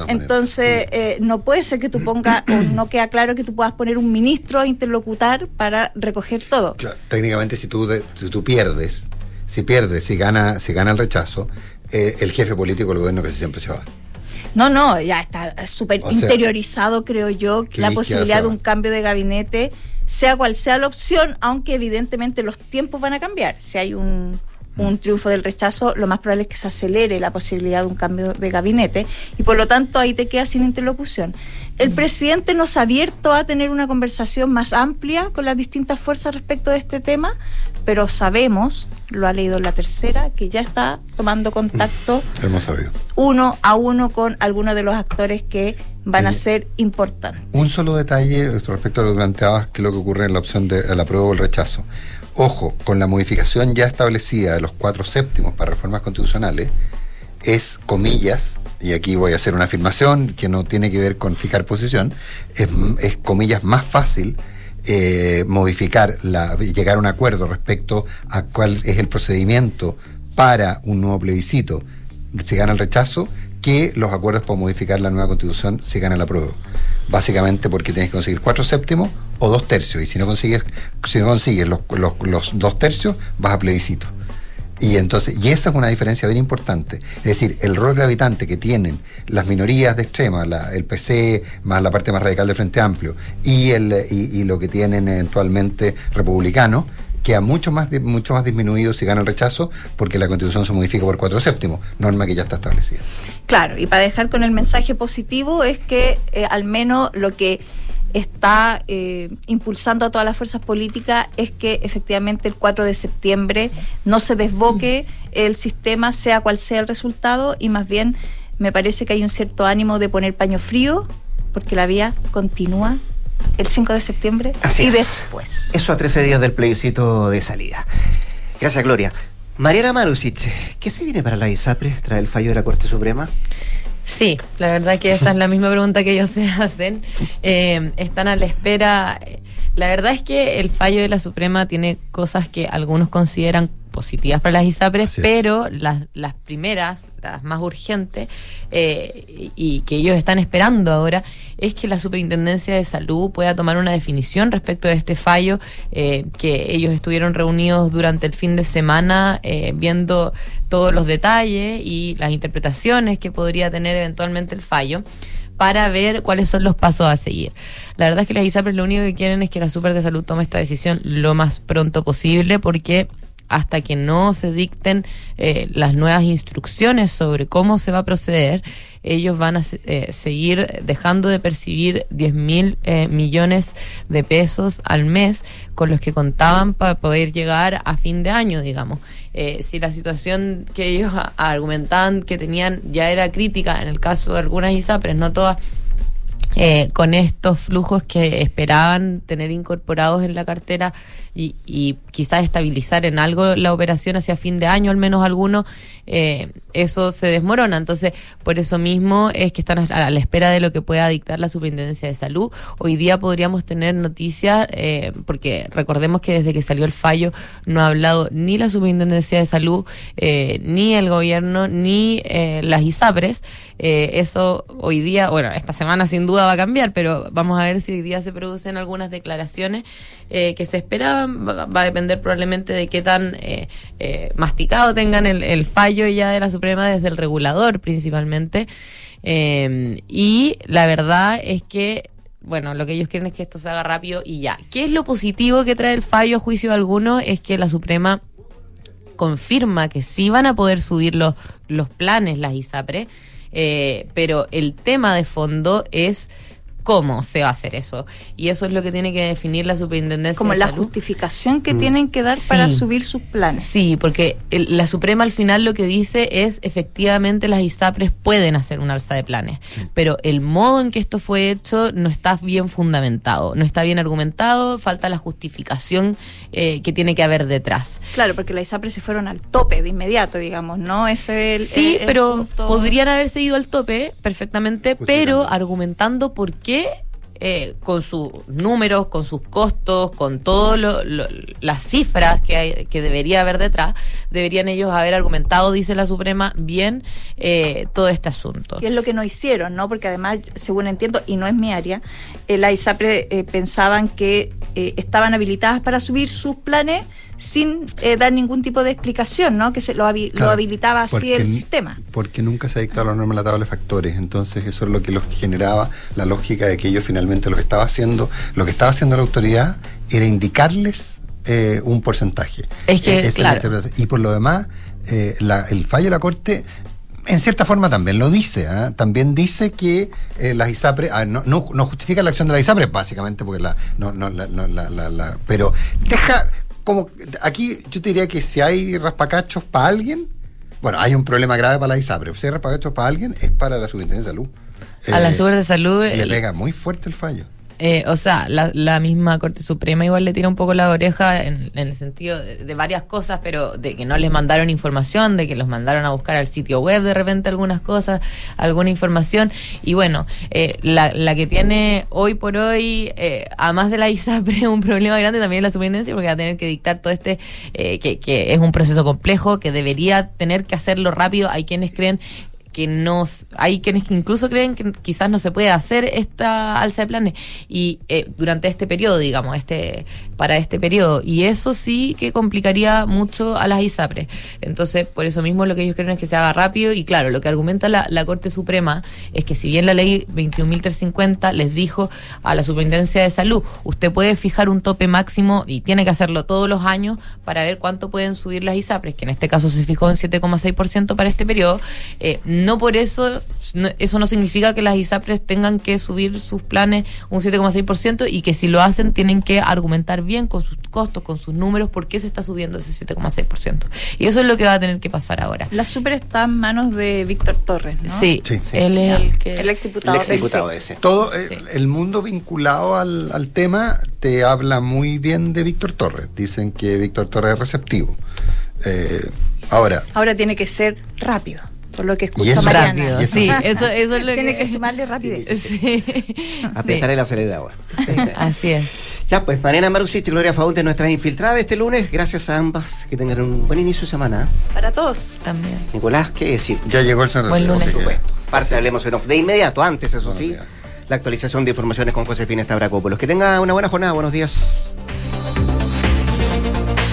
Entonces, eh, no puede ser que tú pongas, o no queda claro que tú puedas poner un ministro a interlocutar para recoger todo. técnicamente, si tú, si tú pierdes, si pierdes, si gana, si gana el rechazo, eh, el jefe político del gobierno casi siempre se va. No, no, ya está súper interiorizado, creo yo, la posibilidad de un cambio de gabinete, sea cual sea la opción, aunque evidentemente los tiempos van a cambiar. Si hay un un triunfo del rechazo, lo más probable es que se acelere la posibilidad de un cambio de gabinete y por lo tanto ahí te quedas sin interlocución. El presidente nos ha abierto a tener una conversación más amplia con las distintas fuerzas respecto de este tema, pero sabemos, lo ha leído la tercera, que ya está tomando contacto uno a uno con algunos de los actores que van a ser importantes. Un solo detalle respecto a lo que planteabas, que es lo que ocurre en la opción de la prueba o el rechazo. Ojo, con la modificación ya establecida de los cuatro séptimos para reformas constitucionales, es comillas, y aquí voy a hacer una afirmación que no tiene que ver con fijar posición, es, comillas más fácil eh, modificar, la, llegar a un acuerdo respecto a cuál es el procedimiento para un nuevo plebiscito. Si gana el rechazo, que los acuerdos para modificar la nueva constitución si gana la prueba básicamente porque tienes que conseguir cuatro séptimos o dos tercios, y si no consigues, si no consigues los, los, dos tercios, vas a plebiscito. Y entonces, y esa es una diferencia bien importante. Es decir, el rol gravitante que tienen las minorías de extrema, el PC más la parte más radical del Frente Amplio, y, el, y lo que tienen eventualmente republicanos, queda mucho más, mucho más disminuido si gana el rechazo, porque la constitución se modifica por cuatro séptimos, norma que ya está establecida. Claro, y para dejar con el mensaje positivo es que eh, al menos lo que está eh, impulsando a todas las fuerzas políticas es que efectivamente el 4 de septiembre no se desboque el sistema, sea cual sea el resultado, y más bien me parece que hay un cierto ánimo de poner paño frío, porque la vía continúa el 5 de septiembre Así y es. después. Eso a 13 días del plebiscito de salida. Gracias, Gloria. Mariana Marusic, ¿qué se viene para la ISAPRE tras el fallo de la Corte Suprema? Sí, la verdad que esa es la misma pregunta que ellos se hacen. Eh, están a la espera. La verdad es que el fallo de la Suprema tiene cosas que algunos consideran positivas para las ISAPRES, Así pero las, las primeras, las más urgentes, eh, y, y que ellos están esperando ahora, es que la Superintendencia de Salud pueda tomar una definición respecto de este fallo, eh, que ellos estuvieron reunidos durante el fin de semana eh, viendo todos los detalles y las interpretaciones que podría tener eventualmente el fallo para ver cuáles son los pasos a seguir. La verdad es que las ISAPRES lo único que quieren es que la Super de Salud tome esta decisión lo más pronto posible porque hasta que no se dicten eh, las nuevas instrucciones sobre cómo se va a proceder, ellos van a eh, seguir dejando de percibir 10 mil eh, millones de pesos al mes con los que contaban para poder llegar a fin de año, digamos. Eh, si la situación que ellos argumentaban que tenían ya era crítica, en el caso de algunas ISAPRES, no todas, eh, con estos flujos que esperaban tener incorporados en la cartera y, y quizás estabilizar en algo la operación hacia fin de año, al menos algunos, eh, eso se desmorona. Entonces, por eso mismo es que están a la espera de lo que pueda dictar la Superintendencia de Salud. Hoy día podríamos tener noticias, eh, porque recordemos que desde que salió el fallo no ha hablado ni la Superintendencia de Salud, eh, ni el gobierno, ni eh, las ISAPRES. Eh, eso hoy día, bueno, esta semana sin duda va a cambiar, pero vamos a ver si hoy día se producen algunas declaraciones eh, que se esperaban. Va, a depender probablemente de qué tan eh, eh, masticado tengan el, el fallo ya de la Suprema desde el regulador principalmente. Eh, y la verdad es que bueno, lo que ellos quieren es que esto se haga rápido y ya. ¿Qué es lo positivo que trae el fallo a juicio de alguno? Es que la Suprema confirma que sí van a poder subir los, los planes las ISAPRE, pero el tema de fondo es cómo se va a hacer eso. Y eso es lo que tiene que definir la Superintendencia Como de la Salud. justificación que tienen que dar para subir sus planes. Sí, porque el- la Suprema al final lo que dice es efectivamente las ISAPRES pueden hacer un alza de planes, pero el modo en que esto fue hecho no está bien fundamentado, no está bien argumentado, falta la justificación eh, que tiene que haber detrás. Claro, porque las ISAPRES se fueron al tope de inmediato, digamos, ¿no? Ese es el, Sí, el- el pero punto. podrían haberse ido al tope perfectamente, pero argumentando por qué eh, con sus números, con sus costos, con todas las cifras que, hay, que debería haber detrás, deberían ellos haber argumentado, dice la Suprema, bien eh, todo este asunto. que es lo que no hicieron, ¿no? Porque además, según entiendo, y no es mi área, eh, la ISAPRE eh, pensaban que eh, estaban habilitadas para subir sus planes sin eh, dar ningún tipo de explicación, ¿no? Que se lo, habi- lo habilitaba así porque el sistema. Porque nunca se ha dictado la norma de la tabla de factores. Entonces, eso es lo que los generaba la lógica de que ellos finalmente lo que estaba haciendo, lo que estaba haciendo la autoridad era indicarles eh, un porcentaje. Es que, Eh, esa es la claro. interpretación. Y por lo demás, eh, la- el fallo de la Corte. En cierta forma también lo dice, ¿ah? también dice que eh, las ISAPRE, ah, no, no, no justifica la acción de la ISAPRE, básicamente, porque la, no, no, la, no, la, la- la- pero deja, como, aquí yo te diría que si hay raspacachos para alguien, bueno, hay un problema grave para la ISAPRE, si hay raspacachos para alguien, es para la Superintendencia de Salud. A la Eh, Super de Salud... Le el- pega muy fuerte el fallo. Eh, o sea, la, la misma Corte Suprema igual le tira un poco la oreja en, en el sentido de, de varias cosas, pero de que no les mandaron información, de que los mandaron a buscar al sitio web de repente algunas cosas, alguna información. Y bueno, eh, la, la que tiene hoy por hoy, eh, además de la ISAPRE, un problema grande también es la superintendencia, porque va a tener que dictar todo este, eh, que, que es un proceso complejo, que debería tener que hacerlo rápido. Hay quienes creen que no hay quienes que incluso creen que quizás no se puede hacer esta alza de planes. Y eh, durante este periodo digamos este para este periodo. Y eso sí que complicaría mucho a las ISAPRES. Entonces por eso mismo lo que ellos creen es que se haga rápido. Y claro lo que argumenta la, la Corte Suprema es que si bien la ley 21.350 les dijo a la Superintendencia de Salud usted puede fijar un tope máximo y tiene que hacerlo todos los años para ver cuánto pueden subir las ISAPRES que en este caso se fijó en 7,6% para este periodo eh, no por eso, eso no significa que las ISAPRES tengan que subir sus planes un 7,6% y que si lo hacen tienen que argumentar bien con sus costos, con sus números, por qué se está subiendo ese 7,6%. Y eso es lo que va a tener que pasar ahora. La super está en manos de Víctor Torres, ¿no? Sí, él es el que... El exdiputado, exdiputado ese. Todo eh, el mundo vinculado al, al tema te habla muy bien de Víctor Torres. Dicen que Víctor Torres es receptivo. Eh, ahora... Ahora tiene que ser rápido por lo que Y escucha eso- Mariana. Rápido, sí, eso, eso es lo Tiene que... que sumarle rapidez. Sí, Apretar el acelerador. así es. Ya, pues, Mariana Marusich y Gloria Faunde, nuestras infiltradas este lunes. Gracias a ambas. Que tengan un buen inicio de semana. Para todos. También. Nicolás, ¿qué decir? Ya llegó el señor. Buen lunes. Así que- Parte de Hablemos en Off. De inmediato, antes, eso Buenos sí, días. la actualización de informaciones con Josefina Stavrakopoulos. Que tenga una buena jornada. Buenos días.